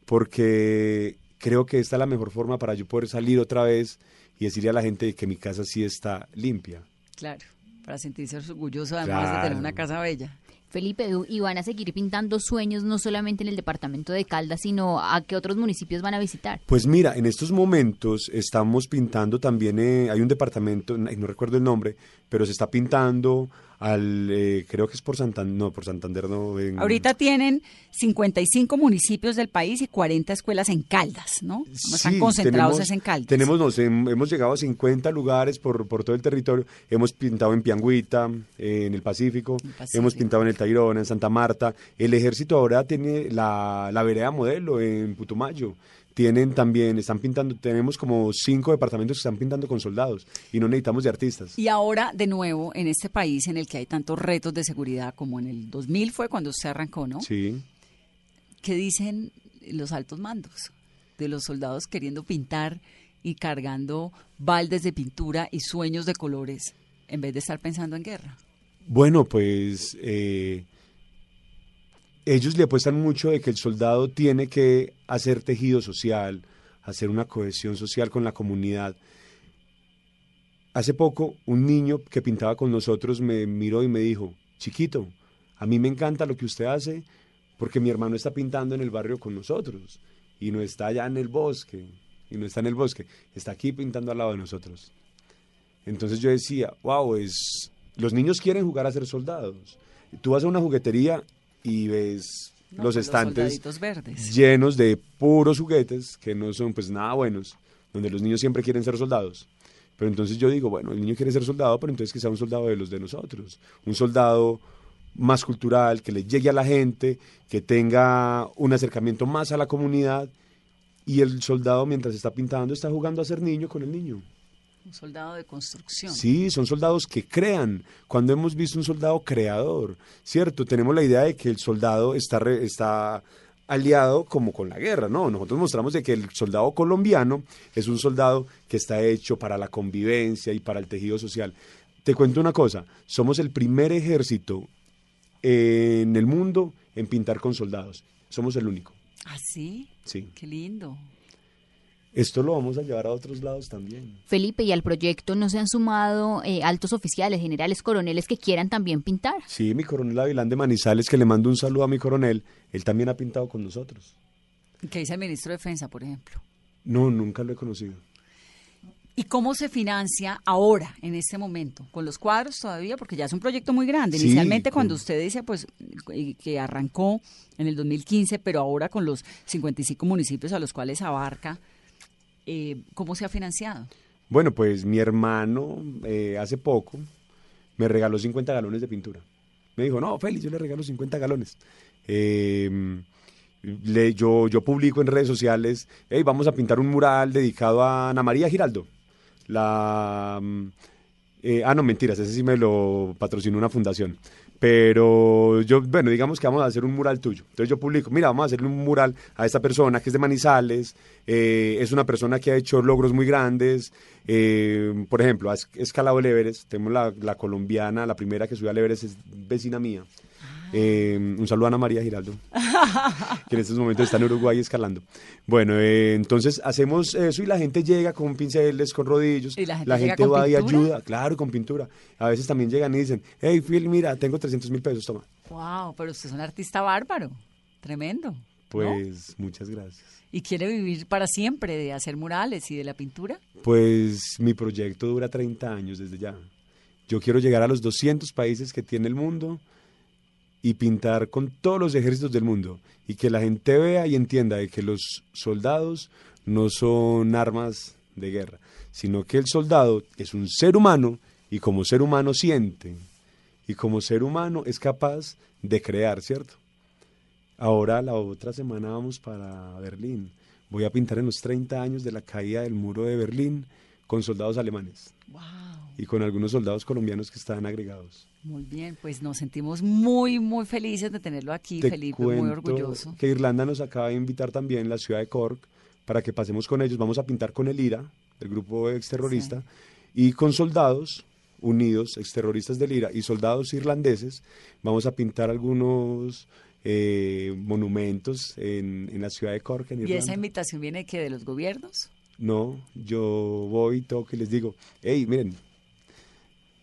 porque creo que esta es la mejor forma para yo poder salir otra vez y decirle a la gente que mi casa sí está limpia. Claro, para sentirse orgulloso además de tener una casa bella. Felipe, y van a seguir pintando sueños no solamente en el departamento de Caldas, sino a qué otros municipios van a visitar. Pues mira, en estos momentos estamos pintando también, eh, hay un departamento, no recuerdo el nombre, pero se está pintando al, eh, creo que es por Santander, no, por Santander no. Ahorita tienen 55 municipios del país y 40 escuelas en Caldas, ¿no? están concentrados en Caldas. Tenemos, hemos llegado a 50 lugares por, por todo el territorio. Hemos pintado en Piangüita, en el Pacífico, hemos pintado en el Tayrona, en Santa Marta. El ejército ahora tiene la, la vereda modelo en Putumayo tienen también, están pintando, tenemos como cinco departamentos que están pintando con soldados y no necesitamos de artistas. Y ahora, de nuevo, en este país en el que hay tantos retos de seguridad, como en el 2000 fue cuando se arrancó, ¿no? Sí. ¿Qué dicen los altos mandos de los soldados queriendo pintar y cargando baldes de pintura y sueños de colores en vez de estar pensando en guerra? Bueno, pues eh, ellos le apuestan mucho de que el soldado tiene que hacer tejido social, hacer una cohesión social con la comunidad. Hace poco un niño que pintaba con nosotros me miró y me dijo, chiquito, a mí me encanta lo que usted hace porque mi hermano está pintando en el barrio con nosotros y no está allá en el bosque, y no está en el bosque, está aquí pintando al lado de nosotros. Entonces yo decía, wow, es, los niños quieren jugar a ser soldados. Tú vas a una juguetería y ves los pues estantes llenos de puros juguetes que no son pues nada buenos, donde los niños siempre quieren ser soldados. Pero entonces yo digo, bueno, el niño quiere ser soldado, pero entonces que sea un soldado de los de nosotros, un soldado más cultural, que le llegue a la gente, que tenga un acercamiento más a la comunidad y el soldado mientras está pintando está jugando a ser niño con el niño. Un soldado de construcción. Sí, son soldados que crean. Cuando hemos visto un soldado creador, ¿cierto? Tenemos la idea de que el soldado está, está aliado como con la guerra, ¿no? Nosotros mostramos de que el soldado colombiano es un soldado que está hecho para la convivencia y para el tejido social. Te cuento una cosa, somos el primer ejército en el mundo en pintar con soldados. Somos el único. ¿Ah, sí? Sí. Qué lindo. Esto lo vamos a llevar a otros lados también. Felipe, ¿y al proyecto no se han sumado eh, altos oficiales, generales, coroneles que quieran también pintar? Sí, mi coronel Avilán de Manizales, que le mando un saludo a mi coronel, él también ha pintado con nosotros. ¿Qué dice el ministro de Defensa, por ejemplo? No, nunca lo he conocido. ¿Y cómo se financia ahora, en este momento? ¿Con los cuadros todavía? Porque ya es un proyecto muy grande. Inicialmente, cuando usted dice pues que arrancó en el 2015, pero ahora con los 55 municipios a los cuales abarca, eh, ¿cómo se ha financiado? Bueno, pues mi hermano eh, hace poco me regaló 50 galones de pintura. Me dijo, no, Félix, yo le regalo 50 galones. Em, yo, yo publico en redes sociales, hey, vamos a pintar un mural dedicado a Ana María Giraldo. La... Mm, eh, ah, no, mentiras, ese sí me lo patrocinó una fundación. Pero yo, bueno, digamos que vamos a hacer un mural tuyo. Entonces yo publico, mira, vamos a hacerle un mural a esta persona que es de Manizales, eh, es una persona que ha hecho logros muy grandes. Eh, por ejemplo, ha escalado el Everest. Tenemos la, la colombiana, la primera que subió al Everest es vecina mía. Eh, un saludo a Ana María Giraldo, que en estos momentos está en Uruguay escalando. Bueno, eh, entonces hacemos eso y la gente llega con pinceles, con rodillos. ¿Y la gente, va y ayuda, claro, con pintura. A veces también llegan y dicen, hey, Phil, mira, tengo 300 mil pesos, toma. Wow, pero usted es un artista bárbaro, tremendo. Pues muchas gracias. ¿Y quiere vivir para siempre de hacer murales y de la pintura? Pues mi proyecto dura 30 años desde ya. Yo quiero llegar a los 200 países que tiene el mundo y pintar con todos los ejércitos del mundo y que la gente vea y entienda de que los soldados no son armas de guerra, sino que el soldado es un ser humano y como ser humano siente y como ser humano es capaz de crear, ¿cierto? Ahora la otra semana vamos para Berlín. Voy a pintar en los 30 años de la caída del muro de Berlín con soldados alemanes. Y con algunos soldados colombianos que están agregados. Muy bien, pues nos sentimos muy, muy felices de tenerlo aquí, Felipe, muy orgulloso. Que Irlanda nos acaba de invitar también, la ciudad de Cork, para que pasemos con ellos. Vamos a pintar con el IRA, el grupo exterrorista, y con soldados unidos, exterroristas del IRA, y soldados irlandeses. Vamos a pintar algunos eh, monumentos en, en, la ciudad de Cork. En ¿Y esa invitación viene que de los gobiernos? No, yo voy, toco y les digo, hey, miren,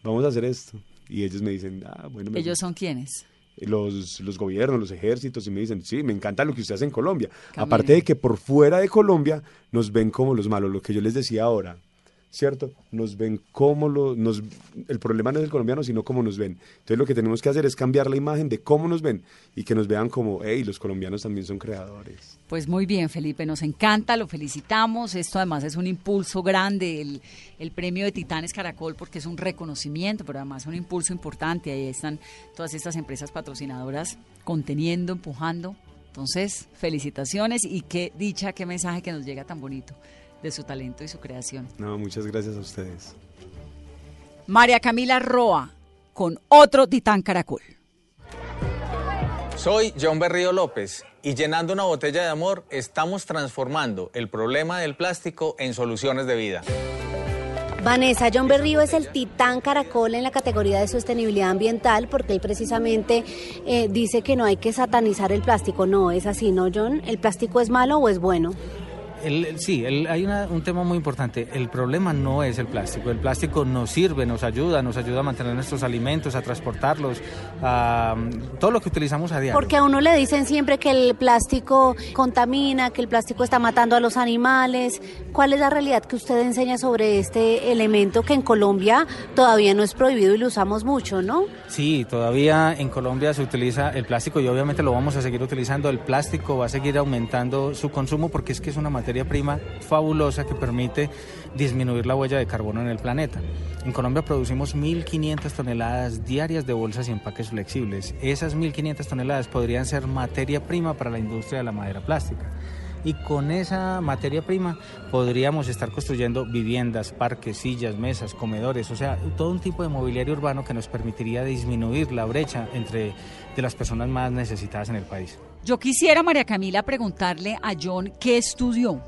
vamos a hacer esto. Y ellos me dicen, ah, bueno. ¿Ellos son quiénes? Los, los gobiernos, los ejércitos, y me dicen, sí, me encanta lo que usted hace en Colombia. Aparte de que por fuera de Colombia nos ven como los malos, lo que yo les decía ahora, ¿cierto? Nos ven como lo, nos, el problema no es el colombiano, sino cómo nos ven. Entonces lo que tenemos que hacer es cambiar la imagen de cómo nos ven y que nos vean como, hey, los colombianos también son creadores. Pues muy bien, Felipe, nos encanta, lo felicitamos. Esto además es un impulso grande, el, el premio de Titanes Caracol, porque es un reconocimiento, pero además un impulso importante. Ahí están todas estas empresas patrocinadoras conteniendo, empujando. Entonces, felicitaciones y qué dicha, qué mensaje que nos llega tan bonito de su talento y su creación. No, muchas gracias a ustedes. María Camila Roa, con otro Titán Caracol. Soy John Berrío López y llenando una botella de amor estamos transformando el problema del plástico en soluciones de vida. Vanessa, John Berrío es el titán caracol en la categoría de sostenibilidad ambiental porque él precisamente eh, dice que no hay que satanizar el plástico. No, es así, ¿no, John? ¿El plástico es malo o es bueno? Sí, hay un tema muy importante. El problema no es el plástico. El plástico nos sirve, nos ayuda, nos ayuda a mantener nuestros alimentos, a transportarlos, a todo lo que utilizamos a diario. Porque a uno le dicen siempre que el plástico contamina, que el plástico está matando a los animales. ¿Cuál es la realidad que usted enseña sobre este elemento que en Colombia todavía no es prohibido y lo usamos mucho, no? Sí, todavía en Colombia se utiliza el plástico y obviamente lo vamos a seguir utilizando. El plástico va a seguir aumentando su consumo porque es que es una materia materia prima fabulosa que permite disminuir la huella de carbono en el planeta. En Colombia producimos 1.500 toneladas diarias de bolsas y empaques flexibles. Esas 1.500 toneladas podrían ser materia prima para la industria de la madera plástica y con esa materia prima podríamos estar construyendo viviendas, parques, sillas, mesas, comedores, o sea, todo un tipo de mobiliario urbano que nos permitiría disminuir la brecha entre de las personas más necesitadas en el país. Yo quisiera, María Camila, preguntarle a John qué estudió.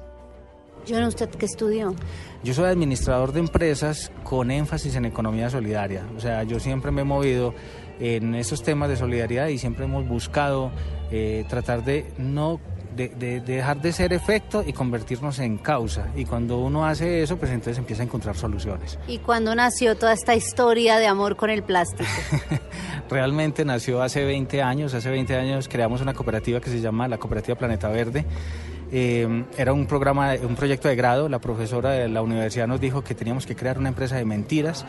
John, ¿usted qué estudió? Yo soy administrador de empresas con énfasis en economía solidaria. O sea, yo siempre me he movido en esos temas de solidaridad y siempre hemos buscado eh, tratar de no de, dejar de ser efecto y convertirnos en causa. Y cuando uno hace eso, pues entonces empieza a encontrar soluciones. ¿Y cuándo nació toda esta historia de amor con el plástico? Realmente nació hace 20 años. Hace 20 años creamos una cooperativa que se llama la Cooperativa Planeta Verde. Eh, era un programa, un proyecto de grado. La profesora de la universidad nos dijo que teníamos que crear una empresa de mentiras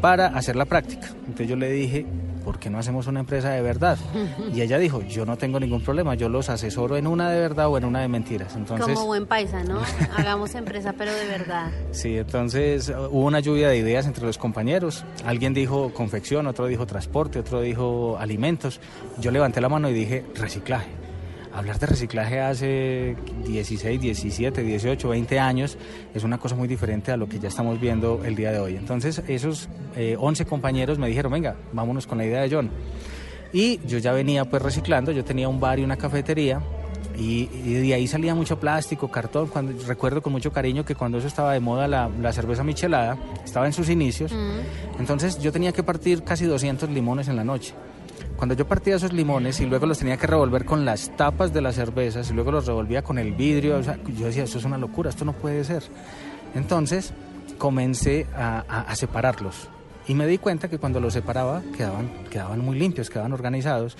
para hacer la práctica. Entonces yo le dije, ¿por qué no hacemos una empresa de verdad? Y ella dijo, yo no tengo ningún problema, yo los asesoro en una de verdad o en una de mentiras. Entonces, Como buen paisa, ¿no? Hagamos empresa, pero de verdad. Sí, entonces uh, hubo una lluvia de ideas entre los compañeros. Alguien dijo confección, otro dijo transporte, otro dijo alimentos. Yo levanté la mano y dije reciclaje hablar de reciclaje hace 16, 17, 18, 20 años es una cosa muy diferente a lo que ya estamos viendo el día de hoy. Entonces esos 11 eh, compañeros me dijeron, venga, vámonos con la idea de John. Y yo ya venía pues reciclando, yo tenía un bar y una cafetería y, de ahí salía mucho plástico, cartón. Cuando, recuerdo con mucho cariño que cuando eso estaba de moda la, la cerveza michelada, estaba en sus inicios. Mm. Entonces yo tenía que partir casi 200 limones en la noche. Cuando yo partía esos limones y luego los tenía que revolver con las tapas de las cervezas y luego los revolvía con el vidrio, yo decía, esto es una locura, esto no puede ser. Entonces comencé a, separarlos y me di cuenta que cuando los separaba quedaban, quedaban muy limpios, quedaban organizados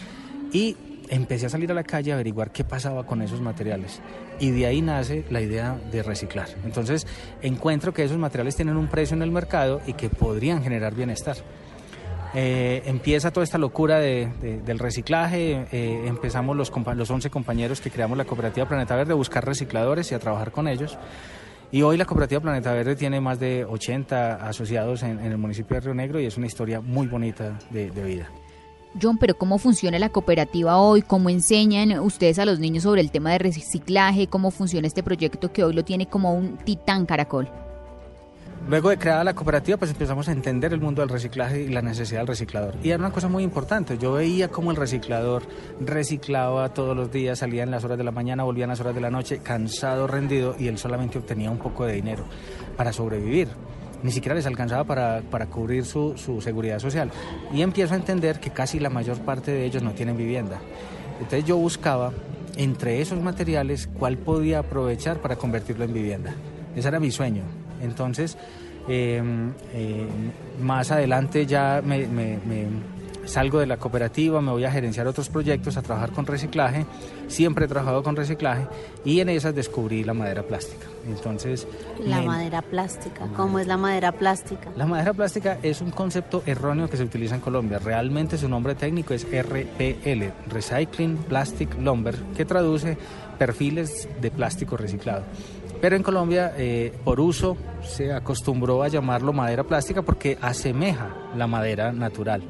y empecé a salir a la calle a averiguar qué pasaba con esos materiales. Y de ahí nace la idea de reciclar. Entonces encuentro que esos materiales tienen un precio en el mercado y que podrían generar bienestar. Eh, empieza toda esta locura del reciclaje, eh, empezamos los, los 11 compañeros que creamos la cooperativa Planeta Verde a buscar recicladores y a trabajar con ellos. Y hoy la cooperativa Planeta Verde tiene más de 80 asociados en, el municipio de Río Negro y es una historia muy bonita de, de vida. John, pero ¿cómo funciona la cooperativa hoy? ¿Cómo enseñan ustedes a los niños sobre el tema de reciclaje? ¿Cómo funciona este proyecto que hoy lo tiene como un titán caracol? Luego de creada la cooperativa, pues empezamos a entender el mundo del reciclaje y la necesidad del reciclador. Y era una cosa muy importante. Yo veía cómo el reciclador reciclaba todos los días, salía en las horas de la mañana, volvía en las horas de la noche, cansado, rendido, y él solamente obtenía un poco de dinero para sobrevivir. Ni siquiera les alcanzaba para, para cubrir su, su seguridad social. Y empiezo a entender que casi la mayor parte de ellos no tienen vivienda. Entonces yo buscaba entre esos materiales cuál podía aprovechar para convertirlo en vivienda. Ese era mi sueño. Entonces, em, eh, más adelante ya me, salgo de la cooperativa, me voy a gerenciar otros proyectos, a trabajar con reciclaje. Siempre he trabajado con reciclaje y en esas descubrí la madera plástica. Entonces, la madera plástica, ¿cómo es la madera plástica? La madera plástica es un concepto erróneo que se utiliza en Colombia. Realmente su nombre técnico es RPL, Recycling Plastic Lumber, que traduce perfiles de plástico reciclado. Pero en Colombia, eh, por uso, se acostumbró a llamarlo madera plástica porque asemeja la madera natural.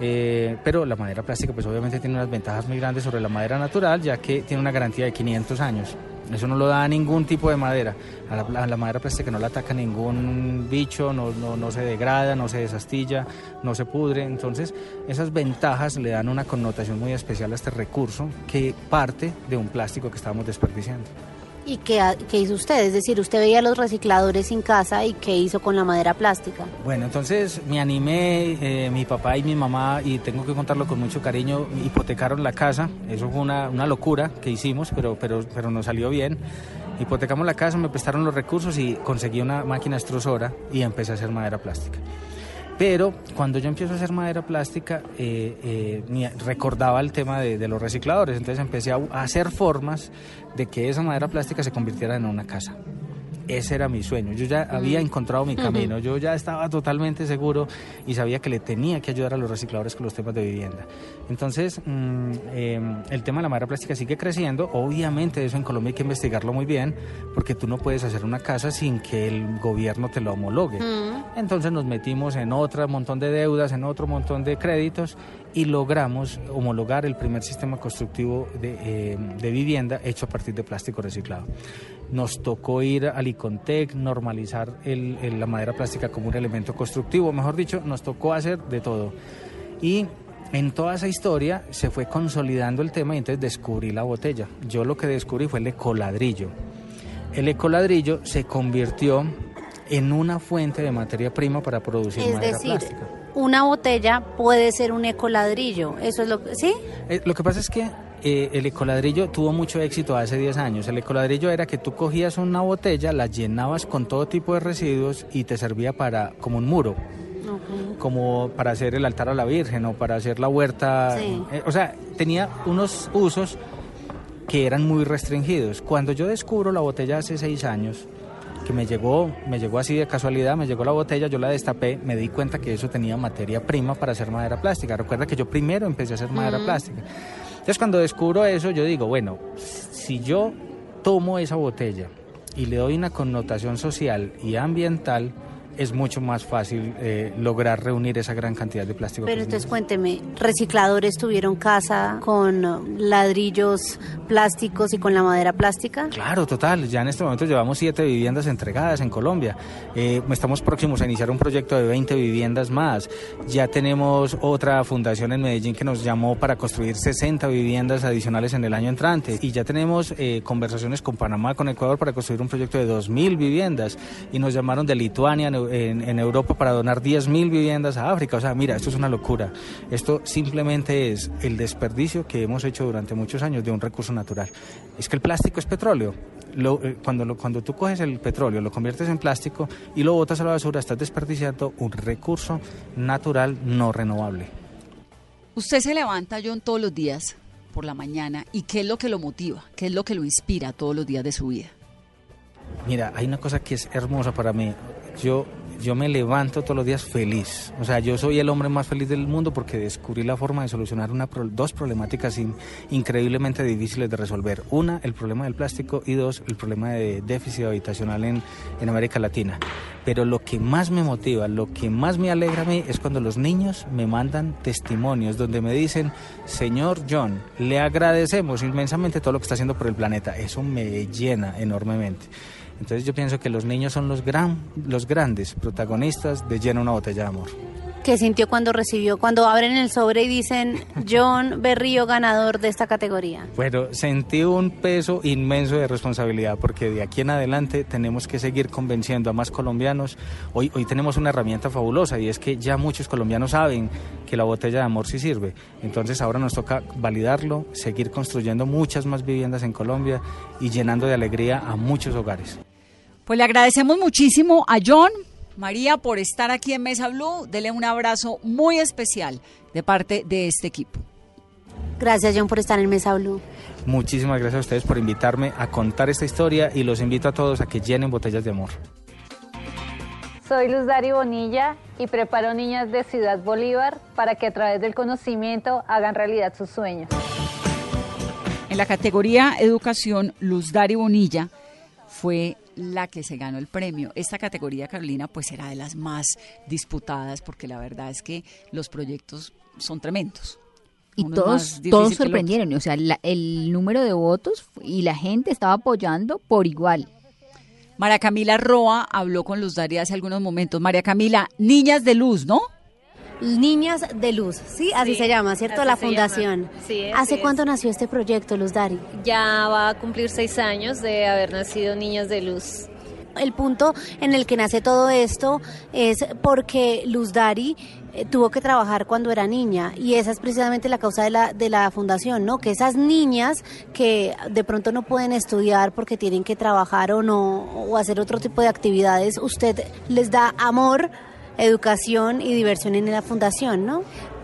Eh, pero la madera plástica pues obviamente tiene unas ventajas muy grandes sobre la madera natural ya que tiene una garantía de 500 años. Eso no lo da a ningún tipo de madera. A la, madera plástica no la ataca ningún bicho, no, no, no, se degrada, no se desastilla, no se pudre. Entonces, esas ventajas le dan una connotación muy especial a este recurso que parte de un plástico que estábamos desperdiciando. ¿Y qué, hizo usted? Es decir, usted veía los recicladores en casa y qué hizo con la madera plástica. Bueno, entonces me animé, eh, mi papá y mi mamá, y tengo que contarlo con mucho cariño, hipotecaron la casa. Eso fue una, una locura que hicimos, pero, pero, pero nos salió bien. Hipotecamos la casa, me prestaron los recursos y conseguí una máquina extrusora y empecé a hacer madera plástica. Pero cuando yo empiezo a hacer madera plástica, eh, eh, recordaba el tema de, los recicladores, entonces empecé a hacer formas de que esa madera plástica se convirtiera en una casa ese era mi sueño. Yo ya había encontrado mi camino, yo ya estaba totalmente seguro y sabía que le tenía que ayudar a los recicladores con los temas de vivienda. Entonces, mm, em, el tema de la madera plástica sigue creciendo. Obviamente, eso en Colombia hay que investigarlo muy bien, porque tú no puedes hacer una casa sin que el gobierno te lo homologue. Entonces, nos metimos en otro montón de deudas, en otro montón de créditos y logramos homologar el primer sistema constructivo de, em, de vivienda hecho a partir de plástico reciclado. Nos tocó ir al ICONTEC, normalizar la madera plástica como un elemento constructivo, mejor dicho, nos tocó hacer de todo. Y en toda esa historia se fue consolidando el tema y entonces descubrí la botella. Yo lo que descubrí fue el ecoladrillo. El ecoladrillo se convirtió en una fuente de materia prima para producir es madera decir, plástica. Una botella puede ser un ecoladrillo, eso es lo que, ¿sí? Eh, lo que pasa es que eh, el ecoladrillo tuvo mucho éxito hace 10 años. El ecoladrillo era que tú cogías una botella, la llenabas con todo tipo de residuos y te servía para como un muro. como para hacer el altar a la Virgen o para hacer la huerta. Eh, o sea, tenía unos usos que eran muy restringidos. Cuando yo descubro la botella hace seis años, que me llegó, me llegó así de casualidad, me llegó la botella, yo la destapé, me di cuenta que eso tenía materia prima para hacer madera plástica. Recuerda que yo primero empecé a hacer madera plástica. Entonces cuando descubro eso, yo digo, bueno, si yo tomo esa botella y le doy una connotación social y ambiental, es mucho más fácil eh, lograr reunir esa gran cantidad de plástico. Pero entonces cuénteme, ¿recicladores tuvieron casa con ladrillos plásticos y con la madera plástica? Claro, total. Ya en este momento llevamos siete viviendas entregadas en Colombia. Eh, estamos próximos a iniciar un proyecto de 20 viviendas más. Ya tenemos otra fundación en Medellín que nos llamó para construir 60 viviendas adicionales en el año entrante. Y ya tenemos eh, conversaciones con Panamá, con Ecuador para construir un proyecto de 2.000 viviendas. Y nos llamaron de Lituania, en, Europa para donar 10.000 viviendas a África. O sea, mira, esto es una locura. Esto simplemente es el desperdicio que hemos hecho durante muchos años de un recurso natural. Es que el plástico es petróleo. Eh, cuando, cuando tú coges el petróleo, lo conviertes en plástico y lo botas a la basura, estás desperdiciando un recurso natural no renovable. Usted se levanta, John, todos los días por la mañana y qué es lo que lo motiva, qué es lo que lo inspira todos los días de su vida. Mira, hay una cosa que es hermosa para mí. Yo yo me levanto todos los días feliz. O sea, yo soy el hombre más feliz del mundo porque descubrí la forma de solucionar una, dos problemáticas increíblemente difíciles de resolver. Una, el problema del plástico y dos, el problema de déficit habitacional en, en América Latina. Pero lo que más me motiva, lo que más me alegra a mí es cuando los niños me mandan testimonios donde me dicen, señor John, le agradecemos inmensamente todo lo que está haciendo por el planeta. Eso me llena enormemente. Entonces yo pienso que los niños son los, gran, los grandes protagonistas de Llena una botella de amor. ¿Qué sintió cuando recibió, cuando abren el sobre y dicen John Berrío ganador de esta categoría? Bueno, sentí un peso inmenso de responsabilidad porque de aquí en adelante tenemos que seguir convenciendo a más colombianos. Hoy, hoy tenemos una herramienta fabulosa y es que ya muchos colombianos saben que la botella de amor sí sirve. Entonces ahora nos toca validarlo, seguir construyendo muchas más viviendas en Colombia y llenando de alegría a muchos hogares. Pues le agradecemos muchísimo a John, María, por estar aquí en Mesa Blue. Dele un abrazo muy especial de parte de este equipo. Gracias, John, por estar en Mesa Blue. Muchísimas gracias a ustedes por invitarme a contar esta historia y los invito a todos a que llenen botellas de amor. Soy Luz Dari Bonilla y preparo niñas de Ciudad Bolívar para que a través del conocimiento hagan realidad sus sueños. En la categoría Educación, Luz Dari Bonilla fue la que se ganó el premio. Esta categoría, Carolina, pues era de las más disputadas porque la verdad es que los proyectos son tremendos. Y todos, todos sorprendieron, o sea, el número de votos y la gente estaba apoyando por igual. María Camila Roa habló con Luz Dari hace algunos momentos. María Camila, Niñas de Luz, ¿no? Niñas de Luz, ¿sí? Así se llama, ¿cierto? La fundación. Sí, ¿Hace cuánto nació este proyecto, Luz Dari? Ya va a cumplir seis años de haber nacido Niñas de Luz. El punto en el que nace todo esto es porque Luz Dari eh, tuvo que trabajar cuando era niña y esa es precisamente la causa de la, de la fundación, ¿no? Que esas niñas que de pronto no pueden estudiar porque tienen que trabajar o no, o hacer otro tipo de actividades, usted les da amor educación y diversión en la fundación, ¿no?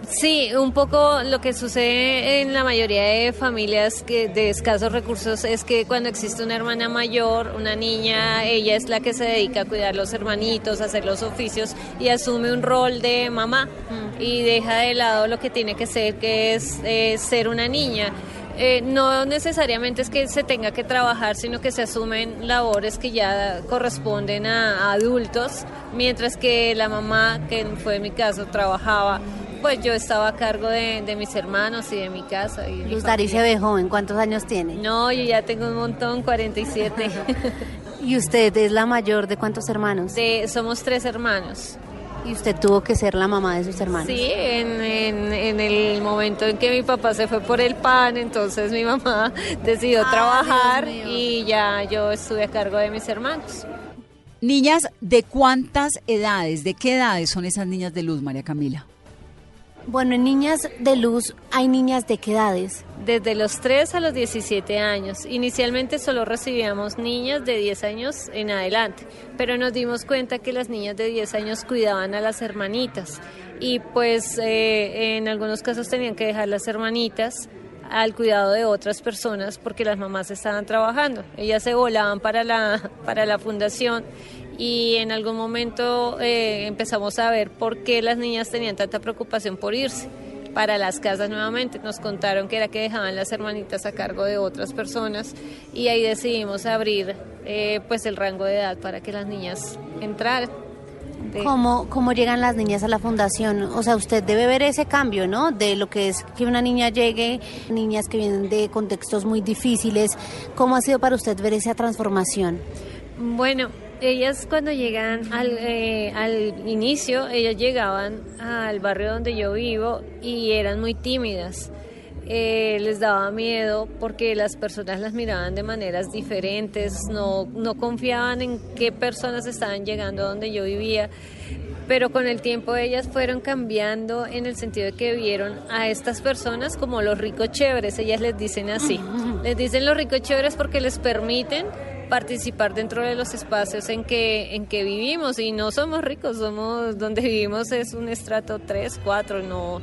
Sí, un poco lo que sucede en la mayoría de familias que de escasos recursos es que cuando existe una hermana mayor, una niña, ella es la que se dedica a cuidar los hermanitos, a hacer los oficios y asume un rol de mamá y deja de lado lo que tiene que ser, que es eh, ser una niña. Eh, no necesariamente es que se tenga que trabajar, sino que se asumen labores que ya corresponden a, adultos, mientras que la mamá, que fue mi caso, trabajaba pues yo estaba a cargo de, mis hermanos y de mi casa. Y Luz Dari se ve joven, ¿cuántos años tiene? No, yo ya tengo un montón, 47. ¿Y usted es la mayor de cuántos hermanos? somos tres hermanos. ¿Y usted tuvo que ser la mamá de sus hermanos? Sí, en, en, el momento en que mi papá se fue por el pan, entonces mi mamá decidió trabajar y ya yo estuve a cargo de mis hermanos. Niñas, ¿de cuántas edades, de qué edades son esas niñas de luz, María Camila? Bueno, en Niñas de Luz hay niñas de qué edades? Desde los 3 a los 17 años. Inicialmente solo recibíamos niñas de 10 años en adelante, pero nos dimos cuenta que las niñas de 10 años cuidaban a las hermanitas y pues eh, en algunos casos tenían que dejar las hermanitas al cuidado de otras personas porque las mamás estaban trabajando. Ellas se volaban para la, para la fundación y en algún momento eh, empezamos a ver por qué las niñas tenían tanta preocupación por irse para las casas nuevamente. Nos contaron que era que dejaban las hermanitas a cargo de otras personas y ahí decidimos abrir eh, pues el rango de edad para que las niñas entraran. ¿Cómo, ¿Cómo llegan las niñas a la fundación? O sea, usted debe ver ese cambio, ¿no? De lo que es que una niña llegue, niñas que vienen de contextos muy difíciles. ¿Cómo ha sido para usted ver esa transformación? Bueno, ellas cuando llegan al, eh, al inicio, ellas llegaban al barrio donde yo vivo y eran muy tímidas. Eh, les daba miedo porque las personas las miraban de maneras diferentes, no, no confiaban en qué personas estaban llegando a donde yo vivía, pero con el tiempo ellas fueron cambiando en el sentido de que vieron a estas personas como los ricos chéveres, ellas les dicen así, les dicen los ricos chéveres porque les permiten participar dentro de los espacios en que, en que vivimos y no somos ricos, somos donde vivimos es un estrato 3, 4, no,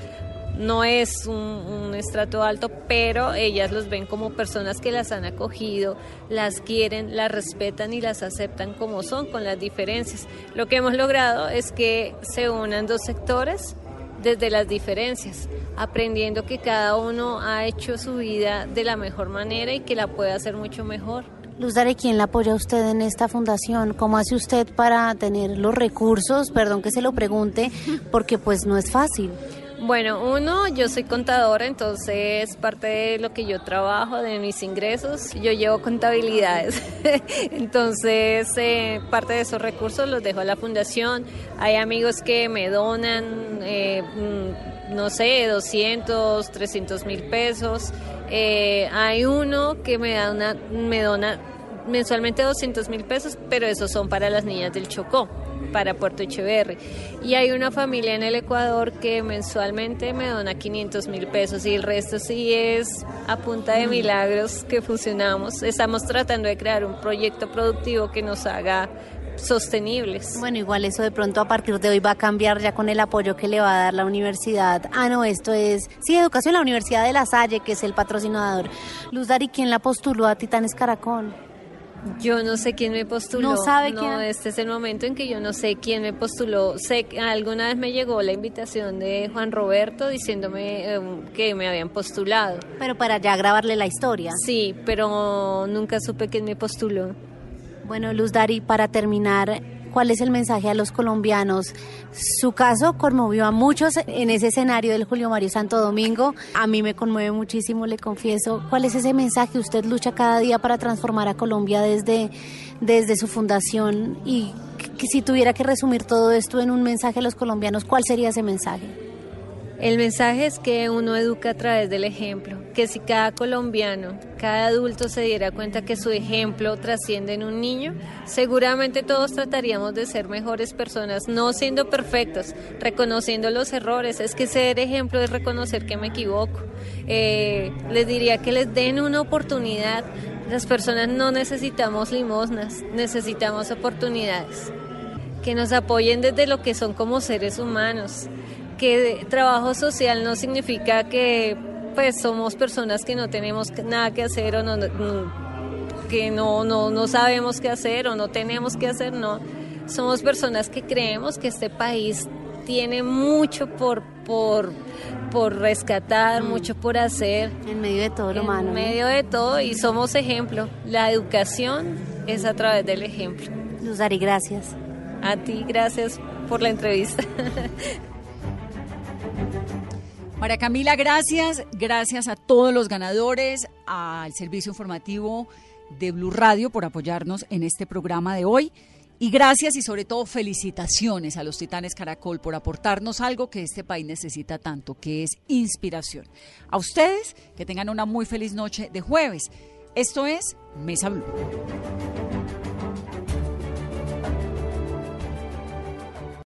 no es un, estrato alto, pero ellas los ven como personas que las han acogido, las quieren, las respetan y las aceptan como son, con las diferencias. Lo que hemos logrado es que se unan dos sectores desde las diferencias, aprendiendo que cada uno ha hecho su vida de la mejor manera y que la puede hacer mucho mejor. Luz ¿quién la apoya a usted en esta fundación? ¿Cómo hace usted para tener los recursos? Perdón que se lo pregunte, porque pues no es fácil. Bueno, uno, yo soy contadora, entonces parte de lo que yo trabajo, de mis ingresos, yo llevo contabilidades. entonces, eh, parte de esos recursos los dejo a la fundación. Hay amigos que me donan, eh, mm, no sé, 200, 300 mil pesos. Eh, hay uno que me, da una, me dona mensualmente 200 mil pesos, pero esos son para las niñas del Chocó para Puerto Echeverri. Y hay una familia en el Ecuador que mensualmente me dona 500 mil pesos y el resto sí es a punta de mm. milagros que funcionamos. Estamos tratando de crear un proyecto productivo que nos haga sostenibles. Bueno, igual eso de pronto a partir de hoy va a cambiar ya con el apoyo que le va a dar la universidad. Ah, no, esto es, sí, educación, la Universidad de La Salle, que es el patrocinador. Luz Dari, ¿quién la postuló a Titanes Caracol? Yo no sé quién me postuló. No sabe quién. No, este es el momento en que yo no sé quién me postuló. Sé que alguna vez me llegó la invitación de Juan Roberto diciéndome em, que me habían postulado. Pero para ya grabarle la historia. Sí, pero nunca supe quién me postuló. Bueno, Luz Dari, para terminar, cuál es el mensaje a los colombianos. Su caso conmovió a muchos en ese escenario del Julio Mario Santo Domingo. A mí me conmueve muchísimo, le confieso. ¿Cuál es ese mensaje? Usted lucha cada día para transformar a Colombia desde, desde su fundación y si tuviera que resumir todo esto en un mensaje a los colombianos, ¿cuál sería ese mensaje? El mensaje es que uno educa a través del ejemplo, que si cada colombiano, cada adulto se diera cuenta que su ejemplo trasciende en un niño, seguramente todos trataríamos de ser mejores personas, no siendo perfectos, reconociendo los errores. Es que ser ejemplo es reconocer que me equivoco. Eh, les diría que les den una oportunidad. Las personas no necesitamos limosnas, necesitamos oportunidades. Que nos apoyen desde lo que son como seres humanos que trabajo social no significa que pues somos personas que no tenemos nada que hacer o no, que no, no, no sabemos qué hacer o no tenemos que hacer, no. Somos personas que creemos que este país tiene mucho por, por, por rescatar, mm. mucho por hacer. En medio de todo lo malo. En medio de todo y somos ejemplo. La educación es a través del ejemplo. Luzari, gracias. A ti, gracias por la entrevista. María Camila, gracias. Gracias a todos los ganadores, al servicio informativo de Blue Radio por apoyarnos en este programa de hoy. Y gracias y sobre todo felicitaciones a los Titanes Caracol por aportarnos algo que este país necesita tanto, que es inspiración. A ustedes, que tengan una muy feliz noche de jueves. Esto es Mesa Blue.